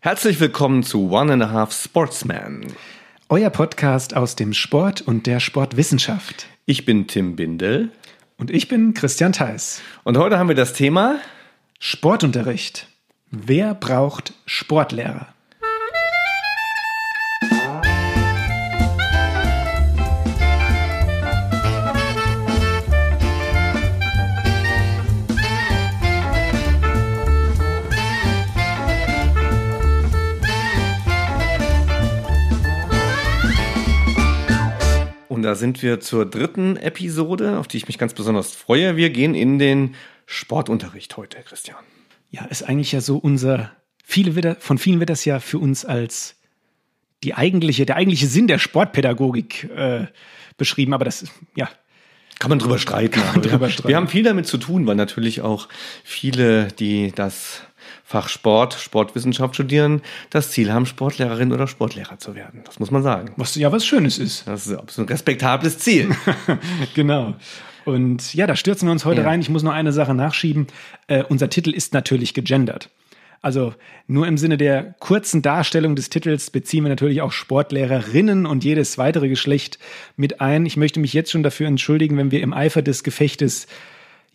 Herzlich willkommen zu One and a Half Sportsman. Euer Podcast aus dem Sport und der Sportwissenschaft. Ich bin Tim Bindel. Und ich bin Christian Theis. Und heute haben wir das Thema Sportunterricht. Wer braucht Sportlehrer? Da sind wir zur dritten Episode, auf die ich mich ganz besonders freue. Wir gehen in den Sportunterricht heute, Christian. Ja, ist eigentlich ja so unser, viele wird, von vielen wird das ja für uns als die eigentliche, der eigentliche Sinn der Sportpädagogik äh, beschrieben, aber das, ja, Kann man drüber streiten. aber drüber wir, streiten. wir haben viel damit zu tun, weil natürlich auch viele, die das Fach Sport, Sportwissenschaft studieren, das Ziel haben, Sportlehrerin oder Sportlehrer zu werden. Das muss man sagen. was ja was Schönes ist. Das ist absolut ein respektables Ziel. genau. Und ja, da stürzen wir uns heute Ja. rein. Ich muss noch eine Sache nachschieben. Äh, unser Titel ist natürlich gegendert. Also nur im Sinne der kurzen Darstellung des Titels beziehen wir natürlich auch Sportlehrerinnen und jedes weitere Geschlecht mit ein. Ich möchte mich jetzt schon dafür entschuldigen, wenn wir im Eifer des Gefechtes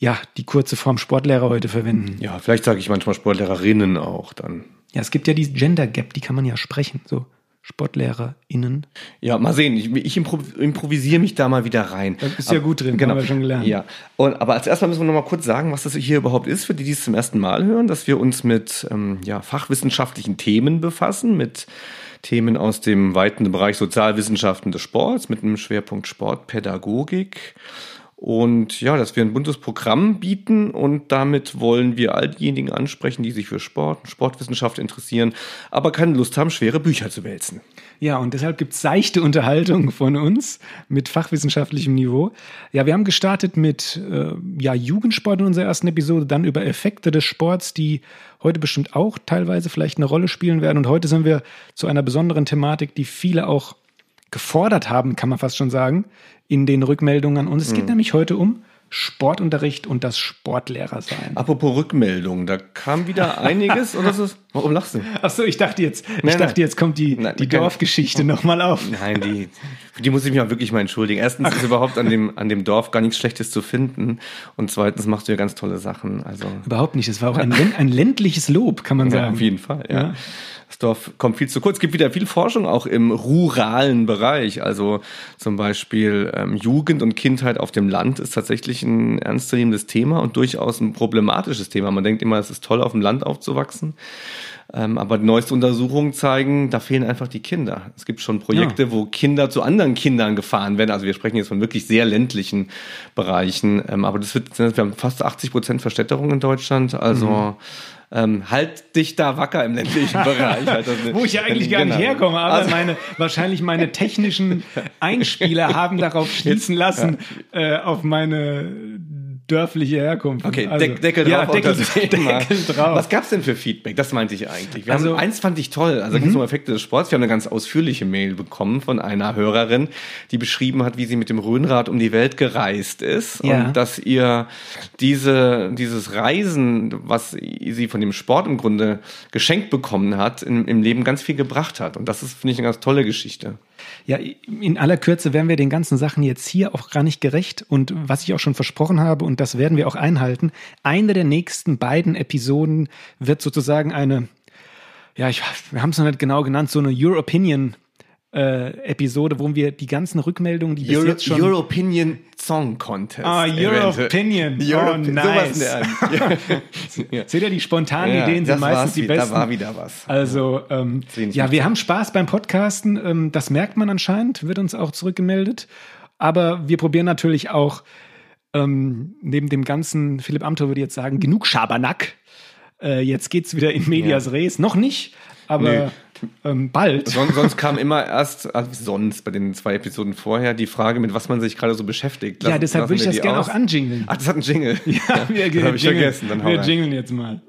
ja die kurze Form Sportlehrer heute verwenden. Ja, vielleicht sage ich manchmal Sportlehrerinnen auch dann. Ja, es gibt ja die Gender Gap, die kann man ja sprechen. So SportlehrerInnen. Ja, mal sehen. Ich, ich impro improvisiere mich da mal wieder rein. Da bist du ja gut drin, haben wir schon gelernt. Ja. Und, aber als erstes müssen wir noch mal kurz sagen, was das hier überhaupt ist, für die, die es zum ersten Mal hören, dass wir uns mit ähm, ja, fachwissenschaftlichen Themen befassen, mit Themen aus dem weiten Bereich Sozialwissenschaften des Sports, mit einem Schwerpunkt Sportpädagogik. Und ja, dass wir ein buntes Programm bieten und damit wollen wir all diejenigen ansprechen, die sich für Sport und Sportwissenschaft interessieren, aber keine Lust haben, schwere Bücher zu wälzen. Ja, und deshalb gibt's seichte Unterhaltung von uns mit fachwissenschaftlichem Niveau. Ja, wir haben gestartet mit äh, ja, Jugendsport in unserer ersten Episode, dann über Effekte des Sports, die heute bestimmt auch teilweise vielleicht eine Rolle spielen werden. Und heute sind wir zu einer besonderen Thematik, die viele auch gefordert haben, kann man fast schon sagen, in den Rückmeldungen an uns. Es geht nämlich heute um Sportunterricht und das Sportlehrersein. Apropos Rückmeldung, da kam wieder einiges und das ist. Warum lachst du? Ach so, ich dachte jetzt, ich Nein, dachte nein. jetzt kommt die, Nein, die Dorfgeschichte nochmal auf. Nein, die, die muss ich mich auch wirklich mal entschuldigen. Erstens ist überhaupt an dem, an dem Dorf gar nichts Schlechtes zu finden. Und zweitens machst du ja ganz tolle Sachen. Also, Überhaupt nicht. Es war auch ein, ein ländliches Lob, kann man ja, sagen. auf jeden Fall, ja. Ja. Das Dorf kommt viel zu kurz. Es gibt wieder viel Forschung auch im ruralen Bereich. Also zum Beispiel ähm, Jugend und Kindheit auf dem Land ist tatsächlich ein ernstzunehmendes Thema und durchaus ein problematisches Thema. Man denkt immer, es ist toll, auf dem Land aufzuwachsen. Ähm, aber neueste Untersuchungen zeigen, da fehlen einfach die Kinder. Es gibt schon Projekte, wo Kinder zu anderen Kindern gefahren werden. Also wir sprechen jetzt von wirklich sehr ländlichen Bereichen. Ähm, aber das wird, wir haben fast 80 Prozent Verstädterung in Deutschland. Also ähm, halt dich da wacker im ländlichen Bereich. Halt das- Wo ich ja eigentlich gar nicht Genau. herkomme, aber Also- meine, wahrscheinlich meine technischen Einspieler haben darauf schließen lassen, äh, auf meine dörfliche Herkunft. Okay, Also, Deck, Deckel ja, drauf. auf Deckel. Deckel drauf. Was gab's denn für Feedback? Das meinte ich eigentlich. Wir Also- haben, eins fand ich toll. Also da ging es um Effekte des Sports. Wir haben eine ganz ausführliche Mail bekommen von einer Hörerin, die beschrieben hat, wie sie mit dem Rhönrad um die Welt gereist ist Ja. und dass ihr diese, dieses Reisen, was sie von dem Sport im Grunde geschenkt bekommen hat, im, im Leben ganz viel gebracht hat. Und das ist, finde ich, eine ganz tolle Geschichte. Ja, in aller Kürze werden wir den ganzen Sachen jetzt hier auch gar nicht gerecht. Und was ich auch schon versprochen habe, und das werden wir auch einhalten, eine der nächsten beiden Episoden wird sozusagen eine, ja, ich, wir haben es noch nicht genau genannt, so eine Your Opinion äh, Episode, wo wir die ganzen Rückmeldungen, die bis Euro, jetzt schon European Song Contest. Ah, Your. Opinion. Euro, Oh, nice. Ja. Seht ihr, die spontanen Ja, Ideen sind meistens die besten. Da war wieder was. Also, ähm, ja, wir haben Spaß beim Podcasten. Ähm, das merkt man anscheinend, wird uns auch zurückgemeldet. Aber wir probieren natürlich auch ähm, neben dem ganzen, Philipp Amthor würde jetzt sagen, genug Schabernack. Äh, jetzt geht's wieder in Medias Res. Noch nicht, aber ähm, bald. Sonst, sonst kam immer erst, also sonst bei den zwei Episoden vorher, die Frage, mit was man sich gerade so beschäftigt. ja, Lassen- deshalb lassen würde ich das gerne auch anjingeln. Ach, das hat einen Jingle. Ja, wir, das habe ich jingeln- vergessen. Dann wir jingeln jetzt mal.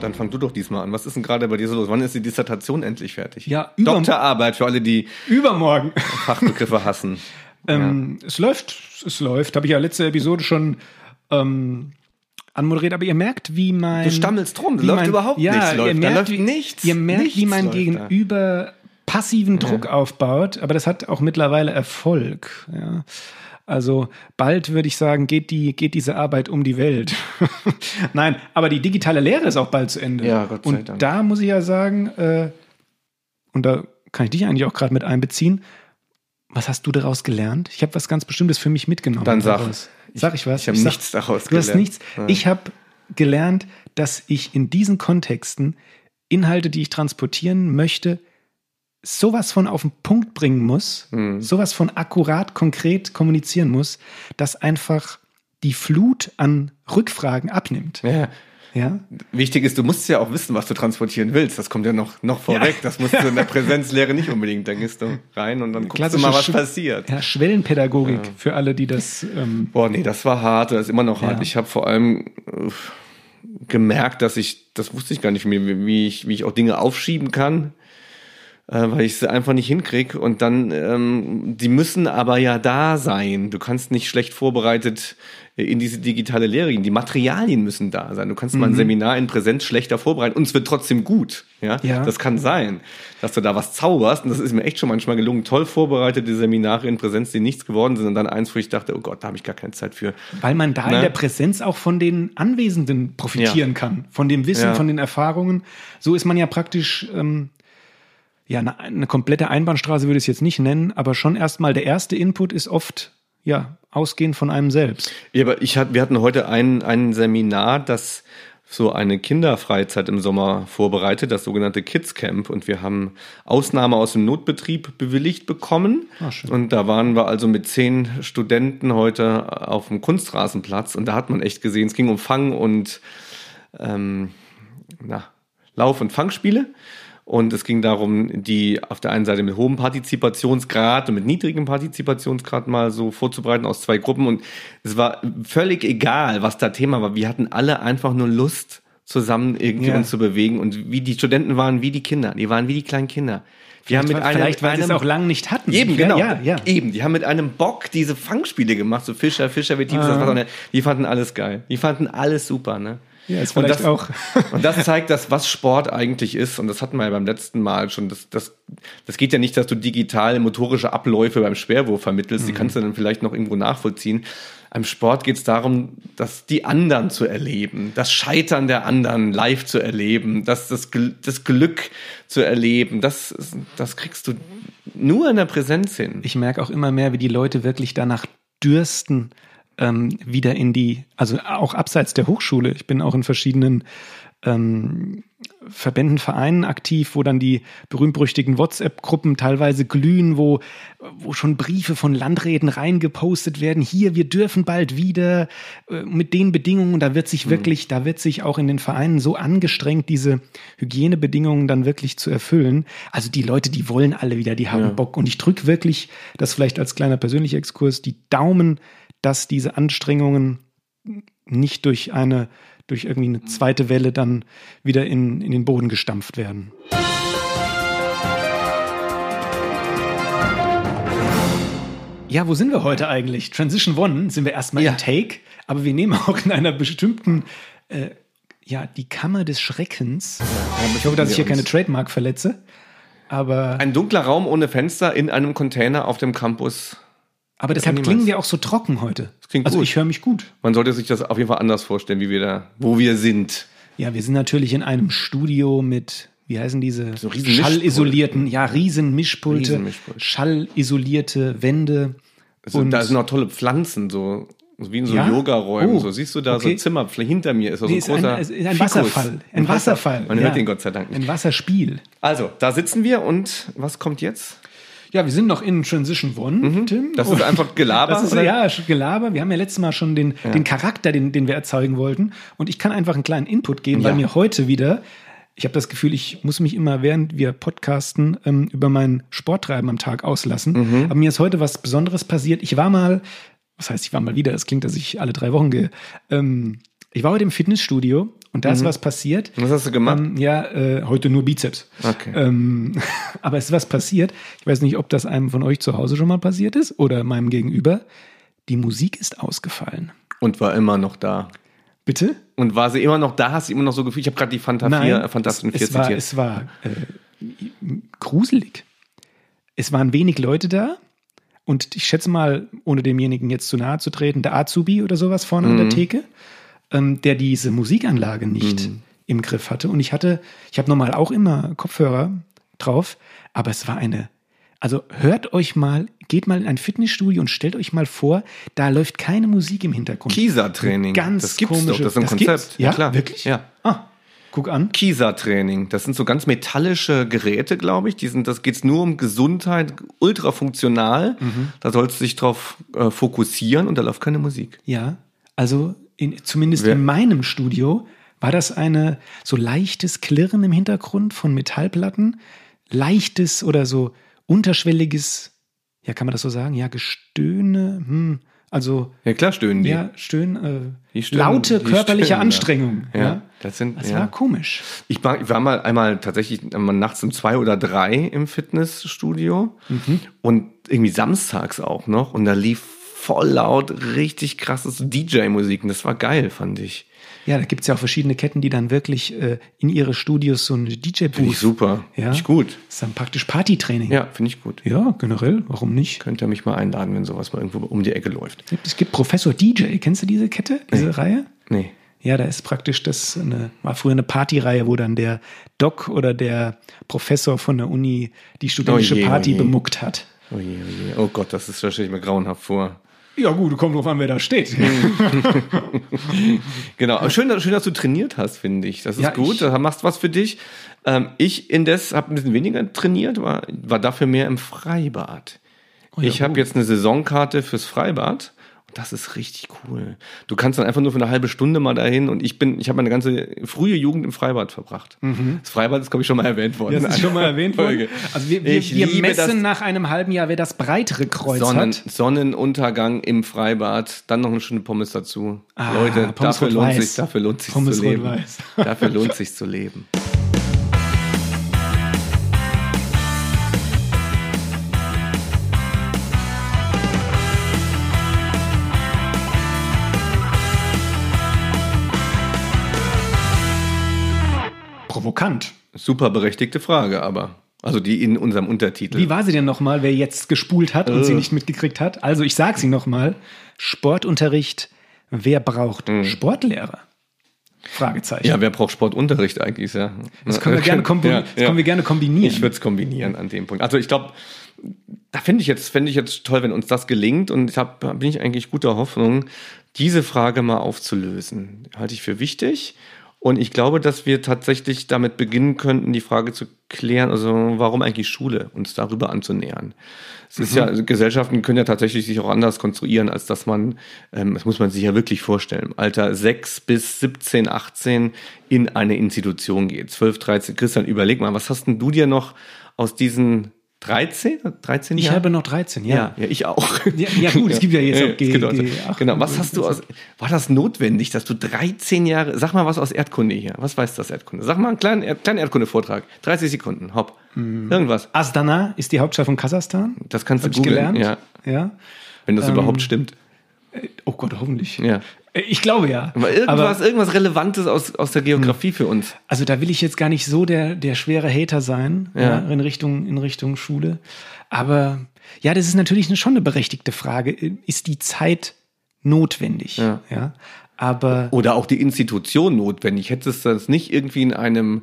Dann fang du doch diesmal an. Was ist denn gerade bei dir so los? Wann ist die Dissertation endlich fertig? Ja, Doktorarbeit für alle, die Übermorgen. Fachbegriffe hassen. Ähm, Es läuft, es läuft. Habe ich ja letzte Episode schon ähm, anmoderiert, aber ihr merkt, wie mein. Du stammelst rum, wie läuft mein, überhaupt ja, nichts. Ihr Läuft, da merkt, läuft wie, nichts. Ihr merkt, nichts wie mein läuft da. Gegenüber passiven Druck aufbaut, aber das hat auch mittlerweile Erfolg. Ja. Also bald würde ich sagen, geht, die, geht diese Arbeit um die Welt. Nein, aber die digitale Lehre ist auch bald zu Ende. Ja, Gott sei und Dank. da muss ich ja sagen, äh, und da kann ich dich eigentlich auch gerade mit einbeziehen, was hast du daraus gelernt? Ich habe was ganz Bestimmtes für mich mitgenommen. Dann sag. daraus. Sag ich was? Ich habe sag- nichts daraus Du hast gelernt. nichts. Ich habe gelernt, dass ich in diesen Kontexten Inhalte, die ich transportieren möchte, sowas von auf den Punkt bringen muss, Hm. sowas von akkurat, konkret kommunizieren muss, dass einfach die Flut an Rückfragen abnimmt. Ja. Ja? Wichtig ist, du musst ja auch wissen, was du transportieren willst. Das kommt ja noch, noch vorweg. Das musst du in der Präsenzlehre nicht unbedingt. Da gehst du rein und dann guckst du mal, was Sch- passiert. Ja, Schwellenpädagogik für alle, die das. Ähm, Boah, nee, das war hart. Das ist immer noch hart. Ja. Ich habe vor allem äh, gemerkt, dass ich, das wusste ich gar nicht mehr, wie ich, wie ich auch Dinge aufschieben kann, äh, weil ich sie einfach nicht hinkrieg. Und dann, ähm, die müssen aber ja da sein. Du kannst nicht schlecht vorbereitet in diese digitale Lehre gehen. Die Materialien müssen da sein. Du kannst mal ein Seminar in Präsenz schlechter vorbereiten und es wird trotzdem gut. Ja? Ja. das kann sein, dass du da was zauberst. Und das ist mir echt schon manchmal gelungen. Toll vorbereitete Seminare in Präsenz, die nichts geworden sind. Und dann eins, wo ich dachte, oh Gott, da habe ich gar keine Zeit für. weil man da in Ne? der Präsenz auch von den Anwesenden profitieren kann, von dem Wissen, Ja. von den Erfahrungen. So ist man ja praktisch, ähm, ja, eine, eine komplette Einbahnstraße würde ich es jetzt nicht nennen, aber schon erstmal der erste Input ist oft, ja, ausgehend von einem selbst. Ja, aber ich hat, wir hatten heute ein, ein Seminar, das so eine Kinderfreizeit im Sommer vorbereitet, das sogenannte Kids Camp. Und wir haben Ausnahme aus dem Notbetrieb bewilligt bekommen. Ah, schön. und da waren wir also mit zehn Studenten heute auf dem Kunstrasenplatz. Und da hat man echt gesehen, es ging um Fang und ähm, na, Lauf- und Fangspiele. Und es ging darum, die auf der einen Seite mit hohem Partizipationsgrad und mit niedrigem Partizipationsgrad mal so vorzubereiten aus zwei Gruppen. Und es war völlig egal, was da Thema war. Wir hatten alle einfach nur Lust, zusammen irgendwie Ja. uns zu bewegen. Und wie die Studenten waren wie die Kinder. Die waren wie die kleinen Kinder. Wir haben mit einem, Vielleicht, weil sie es einem auch lang nicht hatten. Eben, genau. Ja, ja. Eben, die haben mit einem Bock diese Fangspiele gemacht, so Fischer, Fischer, wie tief ist das Ah. Wasser? Die fanden alles geil. Die fanden alles super, ne? Ja, ist und vielleicht das, auch- und das zeigt, dass was Sport eigentlich ist. Und das hatten wir ja beim letzten Mal schon. Das, das, das geht ja nicht, dass du digital motorische Abläufe beim Schwerwurf vermittelst. Mhm. Die kannst du dann vielleicht noch irgendwo nachvollziehen. Am Sport geht es darum, dass die anderen zu erleben, das Scheitern der anderen live zu erleben, das, das, das Glück zu erleben. Das, das kriegst du nur in der Präsenz hin. ich merke auch immer mehr, wie die Leute wirklich danach dürsten, ähm, wieder in die, also auch abseits der Hochschule. Ich bin auch in verschiedenen ähm, Verbänden, Vereinen aktiv, wo dann die berühmt-berüchtigten WhatsApp-Gruppen teilweise glühen, wo, wo schon Briefe von Landräten reingepostet werden. Hier, wir dürfen bald wieder äh, mit den Bedingungen. Da wird sich wirklich, da wird sich auch in den Vereinen so angestrengt, diese Hygienebedingungen dann wirklich zu erfüllen. Also die Leute, die wollen alle wieder, die haben Bock. Und ich drücke wirklich, das vielleicht als kleiner persönlicher Exkurs, die Daumen, dass diese Anstrengungen nicht durch eine, durch irgendwie eine zweite Welle dann wieder in, in den Boden gestampft werden. Ja, wo sind wir heute eigentlich? Transition One sind wir erstmal Ja. im Take, aber wir nehmen auch in einer bestimmten, äh, ja, die Kammer des Schreckens. ich hoffe, dass ich hier keine Trademark verletze. Aber, Ein dunkler Raum ohne Fenster in einem Container auf dem Campus. Aber deshalb niemals. klingen wir auch so trocken heute. klingt also gut. ich höre mich gut. Man sollte sich das auf jeden Fall anders vorstellen, wie wir da, wo wir sind. Ja, wir sind natürlich in einem Studio mit, wie heißen diese? So. Schallisolierten, ja, riesen Mischpulte, schallisolierte Wände. Also, Und- da sind auch tolle Pflanzen, so wie in so Ja? Yoga-Räumen. Oh, so siehst du da okay. so Zimmer, hinter mir ist so Nee, ein ein, großer ist ein Fikus. Wasserfall. Ein Wasserfall. Man ja. hört den Gott sei Dank nicht. Ein Wasserspiel. Also, da sitzen wir und was kommt jetzt? Ja, wir sind noch in Transition One, Tim. Mhm. Das ist einfach Gelaber, Das ist oder? ja Gelaber. Wir haben ja letztes Mal schon den, den Charakter, den, den wir erzeugen wollten. Und ich kann einfach einen kleinen Input geben, weil Ja. mir heute wieder, ich habe das Gefühl, ich muss mich immer, während wir podcasten, ähm, über mein Sporttreiben am Tag auslassen. Mhm. Aber mir ist heute was Besonderes passiert. Ich war mal, was heißt, ich war mal wieder, es klingt, dass ich alle drei Wochen gehe. Ähm, ich war heute im Fitnessstudio und da Mhm. ist was passiert. Was hast du gemacht? Ähm, ja, äh, heute nur Bizeps. Okay. Ähm, aber es ist was passiert. Ich weiß nicht, ob das einem von euch zu Hause schon mal passiert ist oder meinem Gegenüber. Die Musik ist ausgefallen. Und war immer noch da. Bitte? Und war sie immer noch da? Hast du immer noch so gefühlt? Ich habe gerade die Fanta 4, Fantastischen 4 es war, es war äh, gruselig. Es waren wenig Leute da. Und ich schätze mal, ohne demjenigen jetzt zu nahe zu treten, der Azubi oder sowas vorne an der Theke, ähm, der diese Musikanlage nicht im Griff hatte. Und ich hatte, ich habe normal auch immer Kopfhörer drauf, aber es war eine, also hört euch mal, geht mal in ein Fitnessstudio und stellt euch mal vor, da läuft keine Musik im Hintergrund. Kieser-Training. Ganz das gibt's komische, doch, das ist ein gibt's? Konzept. Ja, klar. wirklich? Ja. Ah, guck an. Kieser-Training. Das sind so ganz metallische Geräte, glaube ich. Die sind, das geht's nur um Gesundheit, ultra funktional. Mhm. Da sollst du dich drauf äh, fokussieren und da läuft keine Musik. Ja, also in, zumindest Wer- in meinem Studio war das eine so leichtes Klirren im Hintergrund von Metallplatten, leichtes oder so unterschwelliges, ja, kann man das so sagen? Ja, Gestöhne, hm, also Ja, klar stöhnen die. ja, stöhn, äh, stöhnen- laute körperliche stöhnen, ja. Anstrengung. Ja, Ja, das sind- das ja. war komisch. Ich war, ich war mal einmal tatsächlich einmal nachts um zwei oder drei im Fitnessstudio Mhm. und irgendwie samstags auch noch und da lief voll laut richtig krasses DJ-Musik und das war geil, fand ich. Ja, da gibt es ja auch verschiedene Ketten, die dann wirklich äh, in ihre Studios so eine Finde ich super. Ja. Finde ich gut. Das ist dann praktisch Partytraining. Ja, finde ich gut. Ja, generell, warum nicht? Könnt ihr mich mal einladen, wenn sowas mal irgendwo um die Ecke läuft. Es gibt Professor DJ, kennst du diese Kette, diese Reihe? Nee. Ja, da ist praktisch das eine, war früher eine Partyreihe, wo dann der Doc oder der Professor von der Uni die studentische Oh je, oh Party je. bemuckt hat. Oh je, oh je. Oh Gott, das ist wahrscheinlich mir grauenhaft vor. Ja, gut, kommt drauf an, wer da steht. Genau, aber schön, dass- schön, dass du trainiert hast, finde ich. Das ist Ja, gut, da machst was für dich. Ähm, ich indes habe ein bisschen weniger trainiert, war, war dafür mehr im Freibad. Oh ja, ich habe oh. jetzt eine Saisonkarte fürs Freibad das ist richtig cool. Du kannst dann einfach nur für eine halbe Stunde mal dahin und ich bin, ich habe meine ganze frühe Jugend im Freibad verbracht. Das Freibad ist, glaube ich, schon mal erwähnt worden. Mhm. Das ist schon mal erwähnt worden. Also wir, wir, wir messen nach einem halben Jahr, wer das breitere Kreuz Sonnen, hat. Sonnenuntergang im Freibad, dann noch eine Stunde Pommes dazu. Ah, Leute, Pommes dafür lohnt rot-weiß. sich, dafür lohnt sich Pommes zu leben. rot-weiß. dafür lohnt sich zu leben. Provokant. Super berechtigte Frage, aber also die in unserem Untertitel. Wie war sie denn nochmal, wer jetzt gespult hat und Äh. sie nicht mitgekriegt hat? Also ich sage sie nochmal. Sportunterricht, wer braucht Sportlehrer? Fragezeichen. Mhm. ja, wer braucht Sportunterricht eigentlich? Ja. Das können wir gerne, kombi Ja, ja. können wir gerne kombinieren. Ich würde es kombinieren an dem Punkt. Also ich glaube, da fände ich jetzt ich jetzt toll, wenn uns das gelingt und ich hab, bin ich eigentlich guter Hoffnung, diese Frage mal aufzulösen. Halte ich für wichtig. Und ich glaube, dass wir tatsächlich damit beginnen könnten, die Frage zu klären, also warum eigentlich Schule, uns darüber anzunähern. Es ist ja, also Gesellschaften können ja tatsächlich sich auch anders konstruieren, als dass man, ähm, das muss man sich ja wirklich vorstellen, Alter 6 bis 17, 18 in eine Institution geht. 12, 13, Christian, überleg mal, was hast denn du dir noch aus diesen 13, 13 ich Jahren? habe noch 13, ja. Ja, ja, ich auch. Ja, ja, gut, es gibt ja jetzt auch G- auch- G- ach, Genau, was hast du aus, war das notwendig, dass du 13 Jahre, sag mal was aus Erdkunde hier, was weißt du aus Erdkunde? Sag mal einen kleinen, Erd- kleinen Erdkunde-Vortrag, 30 Sekunden, hopp, Mhm. irgendwas, Astana ist die Hauptstadt von Kasachstan. das kannst du Hab ich googeln, gelernt. ja, ja. wenn das überhaupt stimmt. Oh Gott, hoffentlich. Ja. Ich glaube ja. Aber irgendwas, irgendwas Relevantes aus, aus der Geografie für uns. Also da will ich jetzt gar nicht so der, der schwere Hater sein ja. Ja. in, Richtung, in Richtung Schule. Aber ja, das ist natürlich eine, schon eine berechtigte Frage. Ist die Zeit notwendig? Ja. ja? Aber Oder auch die Institution notwendig. Hättest du das nicht irgendwie in einem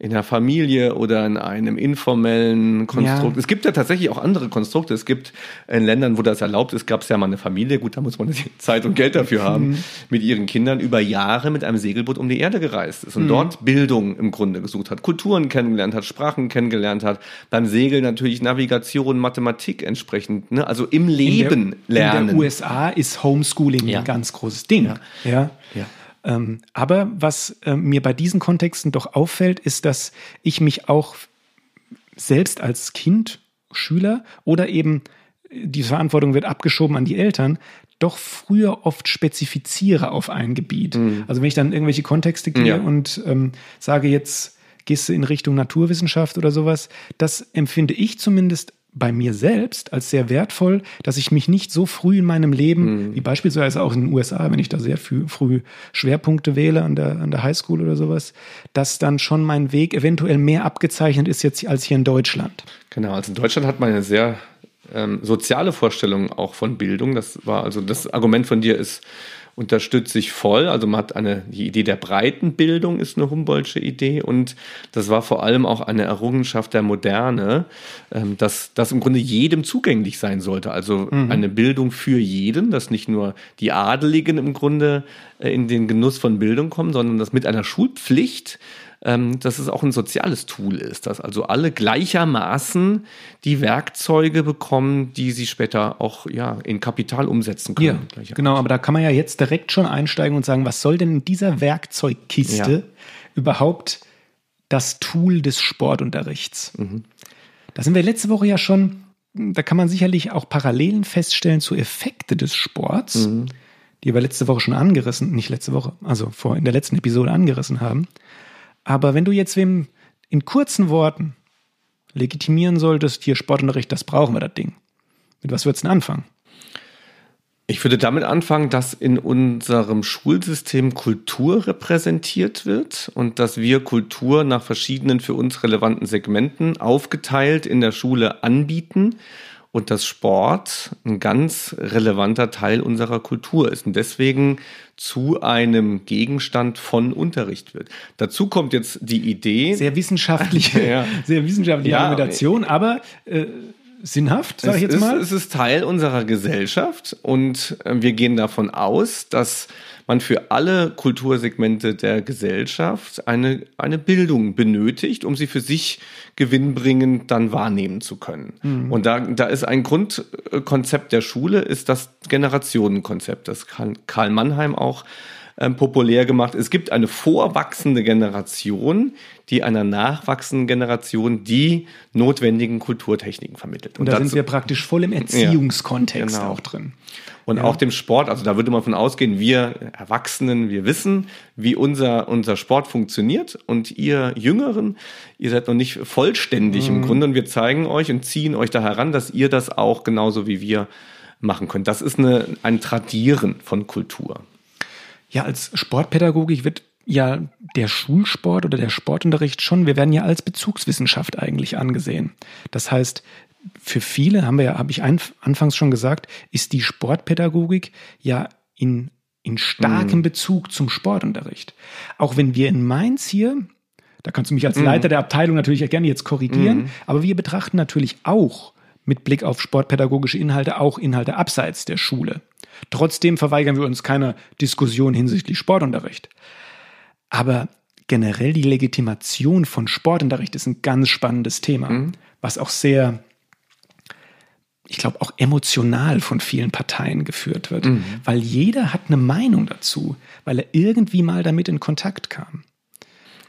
in der Familie oder in einem informellen Konstrukt. Ja. Es gibt ja tatsächlich auch andere Konstrukte. Es gibt in Ländern, wo das erlaubt ist, gab es ja mal eine Familie, gut, da muss man Zeit und Geld dafür haben, mit ihren Kindern über Jahre mit einem Segelboot um die Erde gereist ist und dort Bildung im Grunde gesucht hat, Kulturen kennengelernt hat, Sprachen kennengelernt hat, beim Segeln natürlich Navigation, Mathematik entsprechend, ne? also im Leben in der, lernen. In der USA ist Homeschooling Ja. ein ganz großes Ding. Ja. Ja. Ähm, aber was äh, mir bei diesen Kontexten doch auffällt, ist, dass ich mich auch selbst als Kind, Schüler oder eben äh, die Verantwortung wird abgeschoben an die Eltern, doch früher oft spezifiziere auf ein Gebiet. Also wenn ich dann irgendwelche Kontexte gehe Ja. und ähm, sage jetzt, gehst du in Richtung Naturwissenschaft oder sowas, das empfinde ich zumindest bei mir selbst als sehr wertvoll, dass ich mich nicht so früh in meinem Leben, mhm. wie beispielsweise auch in den USA, wenn ich da sehr früh, früh Schwerpunkte wähle an der, an der Highschool oder sowas, dass dann schon mein Weg eventuell mehr abgezeichnet ist jetzt als hier in Deutschland. Genau, also in Deutschland hat man eine sehr ähm, soziale Vorstellung auch von Bildung. Das war also das Argument von dir ist, unterstütze ich voll. Also man hat eine, die Idee der breiten Bildung ist eine Humboldtsche Idee und das war vor allem auch eine Errungenschaft der Moderne, ähm, dass das im Grunde jedem zugänglich sein sollte. Also mhm. eine Bildung für jeden, dass nicht nur die Adeligen im Grunde äh, in den Genuss von Bildung kommen, sondern dass mit einer Schulpflicht ähm, dass es auch ein soziales Tool ist, dass also alle gleichermaßen die Werkzeuge bekommen, die sie später auch ja, in Kapital umsetzen können. Ja, genau, aber da kann man ja jetzt direkt schon einsteigen und sagen, was soll denn in dieser Werkzeugkiste ja. überhaupt das Tool des Sportunterrichts? Mhm. Da sind wir letzte Woche ja schon, da kann man sicherlich auch Parallelen feststellen zu Effekte des Sports. Mhm die wir letzte Woche schon angerissen, nicht letzte Woche, also vor in der letzten Episode angerissen haben. Aber wenn du jetzt wem in kurzen Worten legitimieren solltest, hier Sportunterricht, das brauchen wir, das Ding. Mit was würdest du denn anfangen? Ich würde damit anfangen, dass in unserem Schulsystem Kultur repräsentiert wird und dass wir Kultur nach verschiedenen für uns relevanten Segmenten aufgeteilt in der Schule anbieten und dass Sport ein ganz relevanter Teil unserer Kultur ist und deswegen zu einem Gegenstand von Unterricht wird. Dazu kommt jetzt die Idee. Sehr wissenschaftliche, ja. sehr wissenschaftliche ja, Argumentation, aber äh, sinnhaft, sage ich jetzt mal. es ist Teil unserer Gesellschaft und äh, wir gehen davon aus, dass man für alle Kultursegmente der Gesellschaft eine, eine Bildung benötigt, um sie für sich gewinnbringend dann wahrnehmen zu können. Mhm. Und da, da ist ein Grundkonzept der Schule, ist das Generationenkonzept, das Karl Mannheim auch ähm, populär gemacht. Es gibt eine vorwachsende Generation, die einer nachwachsenden Generation die notwendigen Kulturtechniken vermittelt. Und, Und da sind wir praktisch voll im Erziehungskontext ja, genau. auch drin. Und ja. auch dem Sport, also da würde man von ausgehen, wir Erwachsenen, wir wissen, wie unser, unser Sport funktioniert und ihr Jüngeren, ihr seid noch nicht vollständig mhm. im Grunde und wir zeigen euch und ziehen euch da heran, dass ihr das auch genauso wie wir machen könnt. Das ist eine, ein Tradieren von Kultur. Ja, als Sportpädagogik wird ja der Schulsport oder der Sportunterricht schon, wir werden ja als Bezugswissenschaft eigentlich angesehen. Das heißt, für viele, haben wir ja, habe ich anfangs schon gesagt, ist die Sportpädagogik ja in, in starkem mhm. Bezug zum Sportunterricht. Auch wenn wir in Mainz hier, da kannst du mich als mhm. Leiter der Abteilung natürlich gerne jetzt korrigieren, mhm. aber wir betrachten natürlich auch mit Blick auf sportpädagogische Inhalte auch Inhalte abseits der Schule. Trotzdem verweigern wir uns keiner Diskussion hinsichtlich Sportunterricht. Aber generell die Legitimation von Sportunterricht ist ein ganz spannendes Thema, mhm. was auch sehr, ich glaube, auch emotional von vielen Parteien geführt wird, mhm. weil jeder hat eine Meinung dazu, weil er irgendwie mal damit in Kontakt kam.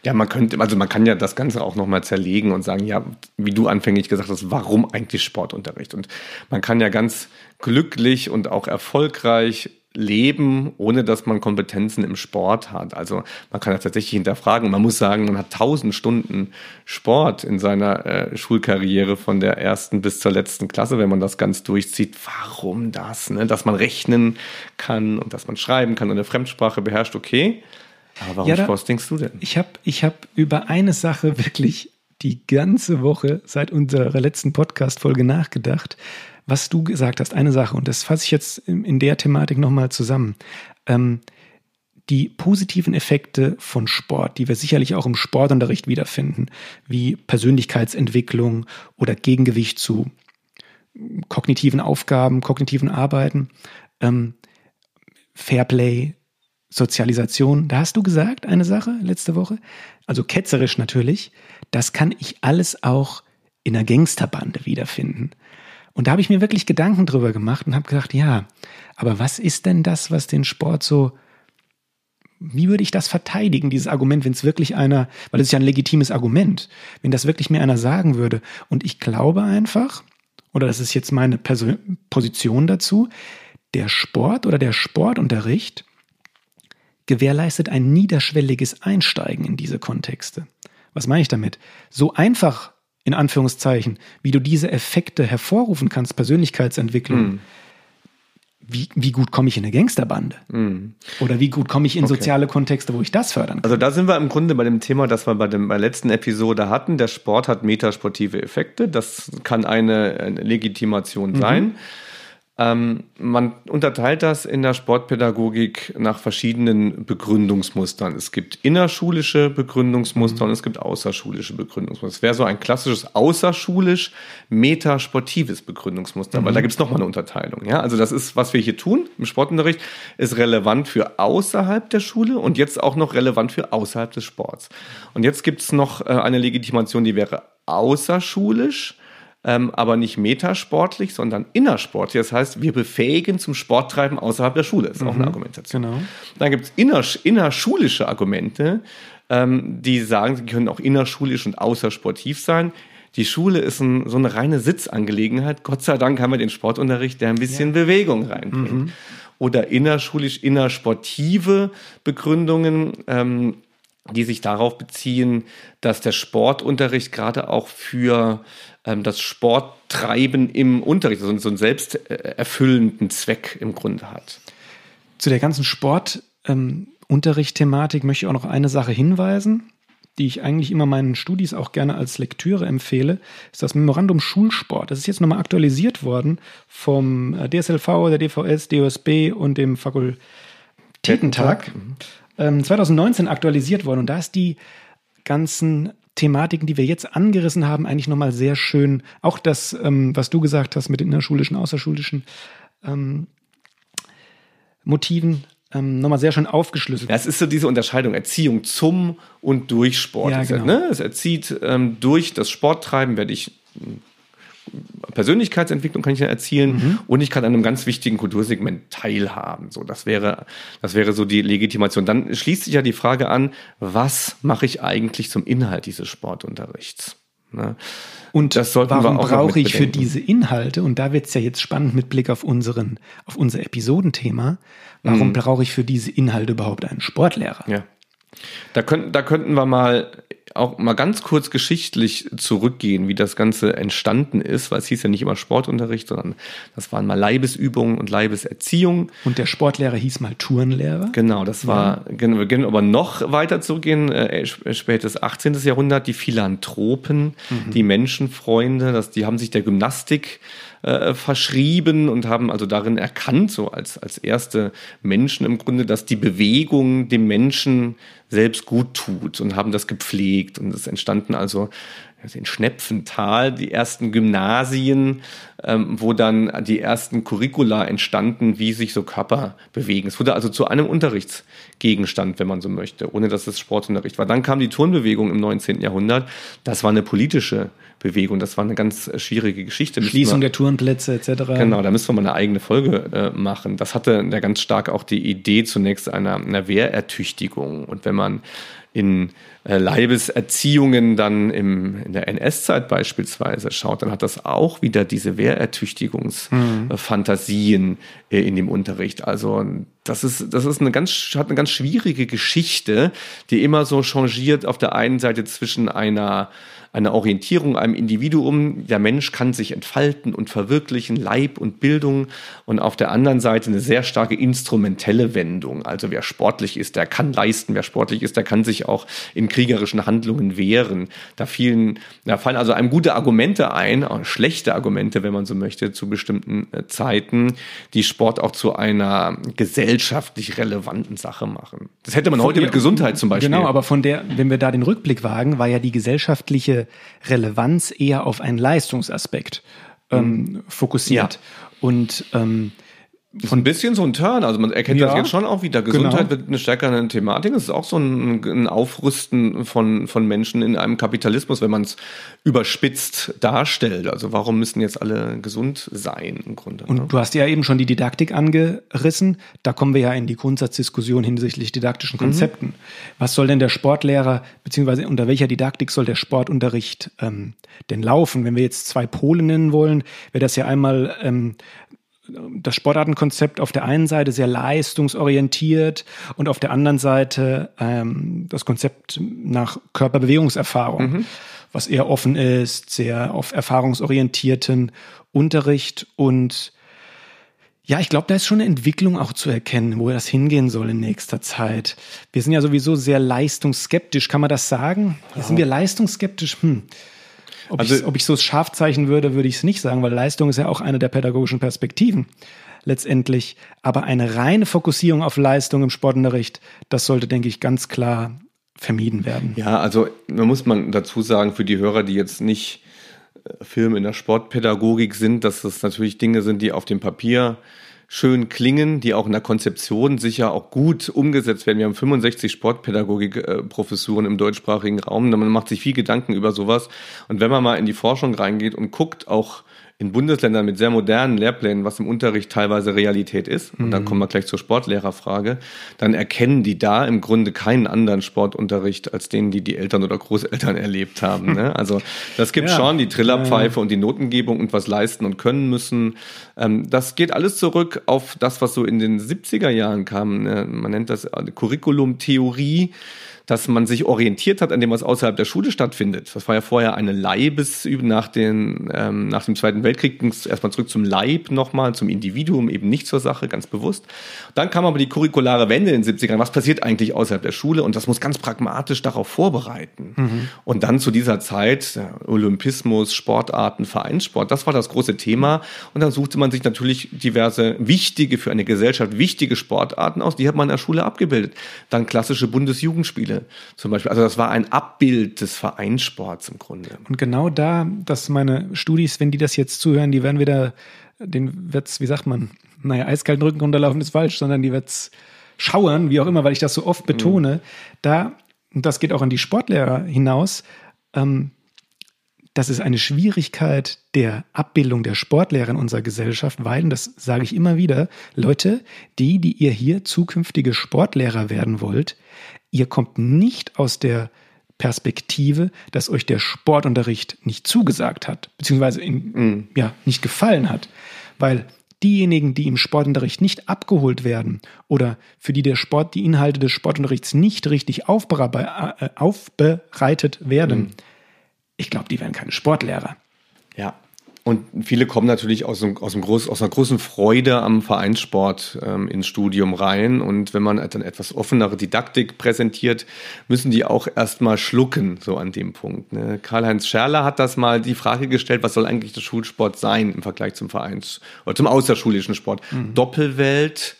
Ja, man könnte, also man kann ja das Ganze auch nochmal zerlegen und sagen, ja, wie du anfänglich gesagt hast, warum eigentlich Sportunterricht? Und man kann ja ganz glücklich und auch erfolgreich leben, ohne dass man Kompetenzen im Sport hat. Also man kann das tatsächlich hinterfragen. Man muss sagen, man hat tausend Stunden Sport in seiner äh, Schulkarriere von der ersten bis zur letzten Klasse, wenn man das ganz durchzieht. Warum das? Ne? Dass man rechnen kann und dass man schreiben kann und eine Fremdsprache beherrscht, okay. Aber warum ja, da, Sport denkst du denn? Ich habe ich hab über eine Sache wirklich die ganze Woche seit unserer letzten Podcast-Folge nachgedacht, was du gesagt hast. Eine Sache, und das fasse ich jetzt in, in der Thematik nochmal zusammen. Ähm, die positiven Effekte von Sport, die wir sicherlich auch im Sportunterricht wiederfinden, wie Persönlichkeitsentwicklung oder Gegengewicht zu kognitiven Aufgaben, kognitiven Arbeiten, ähm, Fairplay, Sozialisation, da hast du gesagt, eine Sache letzte Woche, also ketzerisch natürlich, das kann ich alles auch in einer Gangsterbande wiederfinden. Und da habe ich mir wirklich Gedanken drüber gemacht und habe gedacht, ja, aber was ist denn das, was den Sport so, wie würde ich das verteidigen, dieses Argument, wenn es wirklich einer, weil es ist ja ein legitimes Argument, wenn das wirklich mir einer sagen würde. Und ich glaube einfach, oder das ist jetzt meine Person, Position dazu, der Sport oder der Sportunterricht gewährleistet ein niederschwelliges Einsteigen in diese Kontexte. Was meine ich damit? So einfach in Anführungszeichen, wie du diese Effekte hervorrufen kannst, Persönlichkeitsentwicklung. Mhm. Wie, wie, gut komme ich in eine Gangsterbande? Mm. Oder wie gut komme ich in okay. soziale Kontexte, wo ich das fördern kann? Also da sind wir im Grunde bei dem Thema, das wir bei, dem, bei der letzten Episode hatten. Der Sport hat metasportive Effekte. Das kann eine, eine Legitimation mhm. sein. Ähm, man unterteilt das in der Sportpädagogik nach verschiedenen Begründungsmustern. Es gibt innerschulische Begründungsmuster mhm. und es gibt außerschulische Begründungsmuster. Es wäre so ein klassisches außerschulisch metasportives Begründungsmuster, mhm. weil da gibt es nochmal eine Unterteilung. Ja? Also das ist, was wir hier tun im Sportunterricht, ist relevant für außerhalb der Schule und jetzt auch noch relevant für außerhalb des Sports. Und jetzt gibt es noch äh, eine Legitimation, die wäre außerschulisch ähm, aber nicht metasportlich, sondern innersportlich. Das heißt, wir befähigen zum Sporttreiben außerhalb der Schule. Das ist mhm, auch eine mhm. Argumentation. Genau. Dann gibt es inner, innerschulische Argumente, ähm, die sagen, sie können auch innerschulisch und außersportiv sein. Die Schule ist ein, so eine reine Sitzangelegenheit. Gott sei Dank haben wir den Sportunterricht, der ein bisschen ja. Bewegung reinbringt. Mhm. Oder innerschulisch, innersportive Begründungen. Ähm, die sich darauf beziehen, dass der Sportunterricht gerade auch für ähm, das Sporttreiben im Unterricht, also so einen selbsterfüllenden Zweck im Grunde hat. Zu der ganzen Sportunterricht-Thematik ähm, möchte ich auch noch eine Sache hinweisen, die ich eigentlich immer meinen Studis auch gerne als Lektüre empfehle, ist das Memorandum Schulsport. Das ist jetzt nochmal aktualisiert worden vom äh, DSLV, der DVS, DOSB und dem Fakultätentag. 2019 mhm. aktualisiert worden und da ist die ganzen Thematiken, die wir jetzt angerissen haben, eigentlich nochmal sehr schön, auch das, ähm, was du gesagt hast mit den innerschulischen, außerschulischen ähm, Motiven, ähm, nochmal sehr schön aufgeschlüsselt. Ja, es ist so diese Unterscheidung Erziehung zum und durch Sport. Ja, genau. ne? Es erzieht ähm, durch das Sporttreiben, werde ich Persönlichkeitsentwicklung kann ich ja erzielen mhm. und ich kann an einem ganz wichtigen Kultursegment teilhaben. So, das wäre, das wäre so die Legitimation. Dann schließt sich ja die Frage an, was mache ich eigentlich zum Inhalt dieses Sportunterrichts? Ne? Und das warum brauche ich für diese Inhalte, und da wird es ja jetzt spannend mit Blick auf unseren, auf unser Episodenthema, warum mhm. brauche ich für diese Inhalte überhaupt einen Sportlehrer? Ja. Da könnten, da könnten wir mal auch mal ganz kurz geschichtlich zurückgehen, wie das Ganze entstanden ist, weil es hieß ja nicht immer Sportunterricht, sondern das waren mal Leibesübungen und Leibeserziehung. Und der Sportlehrer hieß mal Turnlehrer. Genau, das war, ja. wir können aber noch weiter zurückgehen, äh, spätes 18. Jahrhundert, die Philanthropen, mhm. die Menschenfreunde, das, die haben sich der Gymnastik äh, verschrieben und haben also darin erkannt, so als, als erste Menschen im Grunde, dass die Bewegung dem Menschen selbst gut tut und haben das gepflegt. Und es entstanden also in Schnepfental die ersten Gymnasien, ähm, wo dann die ersten Curricula entstanden, wie sich so Körper bewegen. Es wurde also zu einem Unterrichtsgegenstand, wenn man so möchte, ohne dass es Sportunterricht war. Dann kam die Turnbewegung im 19. Jahrhundert. Das war eine politische Bewegung. Das war eine ganz äh, schwierige Geschichte. Schließung wir, der Turnplätze etc. Genau, da müssen wir mal eine eigene Folge äh, machen. Das hatte ja ganz stark auch die Idee zunächst einer, einer Wehrertüchtigung. Und wenn man in äh, Leibeserziehungen dann im, in der NS-Zeit beispielsweise schaut, dann hat das auch wieder diese Wehrertüchtigungsfantasien mhm. äh, in dem Unterricht. Also das ist, das ist eine ganz, hat eine ganz schwierige Geschichte, die immer so changiert auf der einen Seite zwischen einer eine Orientierung einem Individuum. Der Mensch kann sich entfalten und verwirklichen, Leib und Bildung. Und auf der anderen Seite eine sehr starke instrumentelle Wendung. Also wer sportlich ist, der kann leisten. Wer sportlich ist, der kann sich auch in kriegerischen Handlungen wehren. Da, fielen, da fallen also einem gute Argumente ein, auch schlechte Argumente, wenn man so möchte, zu bestimmten äh, Zeiten, die Sport auch zu einer gesellschaftlich relevanten Sache machen. Das hätte man von heute der, mit Gesundheit zum Beispiel. Genau, aber von der, wenn wir da den Rückblick wagen, war ja die gesellschaftliche Relevanz eher auf einen Leistungsaspekt ähm, mhm. fokussiert. Ja. Und ähm, ist ein bisschen so ein Turn. Also man erkennt ja, das jetzt schon auch wieder. Gesundheit genau. wird eine stärkere Thematik. Es ist auch so ein, ein, Aufrüsten von, von Menschen in einem Kapitalismus, wenn man es überspitzt darstellt. Also warum müssen jetzt alle gesund sein im Grunde? Und ne? du hast ja eben schon die Didaktik angerissen. Da kommen wir ja in die Grundsatzdiskussion hinsichtlich didaktischen mhm. Konzepten. Mhm. Was soll denn der Sportlehrer, beziehungsweise unter welcher Didaktik soll der Sportunterricht ähm, denn laufen? Wenn wir jetzt zwei Pole nennen wollen, wäre das ja einmal ähm, das Sportartenkonzept auf der einen Seite sehr leistungsorientiert und auf der anderen Seite ähm, das Konzept nach Körperbewegungserfahrung. Mhm. was eher offen ist, sehr auf erfahrungsorientierten Unterricht und ja, ich glaube, da ist schon eine Entwicklung auch zu erkennen, wo das hingehen soll in nächster Zeit. Wir sind ja sowieso sehr leistungsskeptisch, kann man das sagen? Ja. Sind wir leistungsskeptisch? Hm. Ob, also, ich, ob ich so scharf zeichnen würde, würde ich es nicht sagen, weil Leistung ist ja auch eine der pädagogischen Perspektiven letztendlich. Aber eine reine Fokussierung auf Leistung im Sportunterricht, das sollte, denke ich, ganz klar vermieden werden. Ja, also man muss man dazu sagen, für die Hörer, die jetzt nicht äh, Film in der Sportpädagogik sind, dass das natürlich Dinge sind, die auf dem Papier schön klingen, die auch in der Konzeption sicher auch gut umgesetzt werden. Wir haben 65 Sportpädagogik-Professuren im deutschsprachigen Raum. Man macht sich viel Gedanken über sowas. Und wenn man mal in die Forschung reingeht und guckt, auch in Bundesländern mit sehr modernen Lehrplänen, was im Unterricht teilweise Realität ist, und dann mhm. kommen wir gleich zur Sportlehrerfrage, dann erkennen die da im Grunde keinen anderen Sportunterricht als den, die die Eltern oder Großeltern erlebt haben. Ne? Also das gibt ja. schon die Trillerpfeife und die Notengebung und was leisten und können müssen. Ähm, das geht alles zurück auf das, was so in den 70er Jahren kam. Ne? Man nennt das Curriculum-Theorie dass man sich orientiert hat an dem, was außerhalb der Schule stattfindet. Das war ja vorher eine bis nach, den, ähm, nach dem Zweiten Weltkrieg ging es erstmal zurück zum Leib nochmal, zum Individuum, eben nicht zur Sache, ganz bewusst. Dann kam aber die curriculare Wende in den 70ern. Was passiert eigentlich außerhalb der Schule? Und das muss ganz pragmatisch darauf vorbereiten. Mhm. Und dann zu dieser Zeit, Olympismus, Sportarten, Vereinssport, das war das große Thema. Und dann suchte man sich natürlich diverse wichtige, für eine Gesellschaft wichtige Sportarten aus. Die hat man in der Schule abgebildet. Dann klassische Bundesjugendspiele zum Beispiel. Also das war ein Abbild des Vereinssports im Grunde. Und genau da, dass meine Studis, wenn die das jetzt zuhören, die werden wieder, den wird's, wie sagt man, naja, eiskalten Rücken runterlaufen ist falsch, sondern die wird's schauern, wie auch immer, weil ich das so oft betone. Mhm. Da, und das geht auch an die Sportlehrer hinaus, ähm, das ist eine Schwierigkeit der Abbildung der Sportlehrer in unserer Gesellschaft, weil, und das sage ich immer wieder, Leute, die, die ihr hier zukünftige Sportlehrer werden wollt, ihr kommt nicht aus der Perspektive, dass euch der Sportunterricht nicht zugesagt hat, beziehungsweise in, mm. ja, nicht gefallen hat. Weil diejenigen, die im Sportunterricht nicht abgeholt werden oder für die der Sport, die Inhalte des Sportunterrichts nicht richtig aufbereitet werden, mm ich glaube, die werden keine Sportlehrer. Ja. Und viele kommen natürlich aus, einem, aus, einem groß, aus einer großen Freude am Vereinssport ähm, ins Studium rein. Und wenn man dann etwas offenere Didaktik präsentiert, müssen die auch erstmal schlucken, so an dem Punkt. Ne? Karl-Heinz Scherler hat das mal die Frage gestellt, was soll eigentlich der Schulsport sein im Vergleich zum Vereins- oder zum außerschulischen Sport? Mhm. Doppelwelt,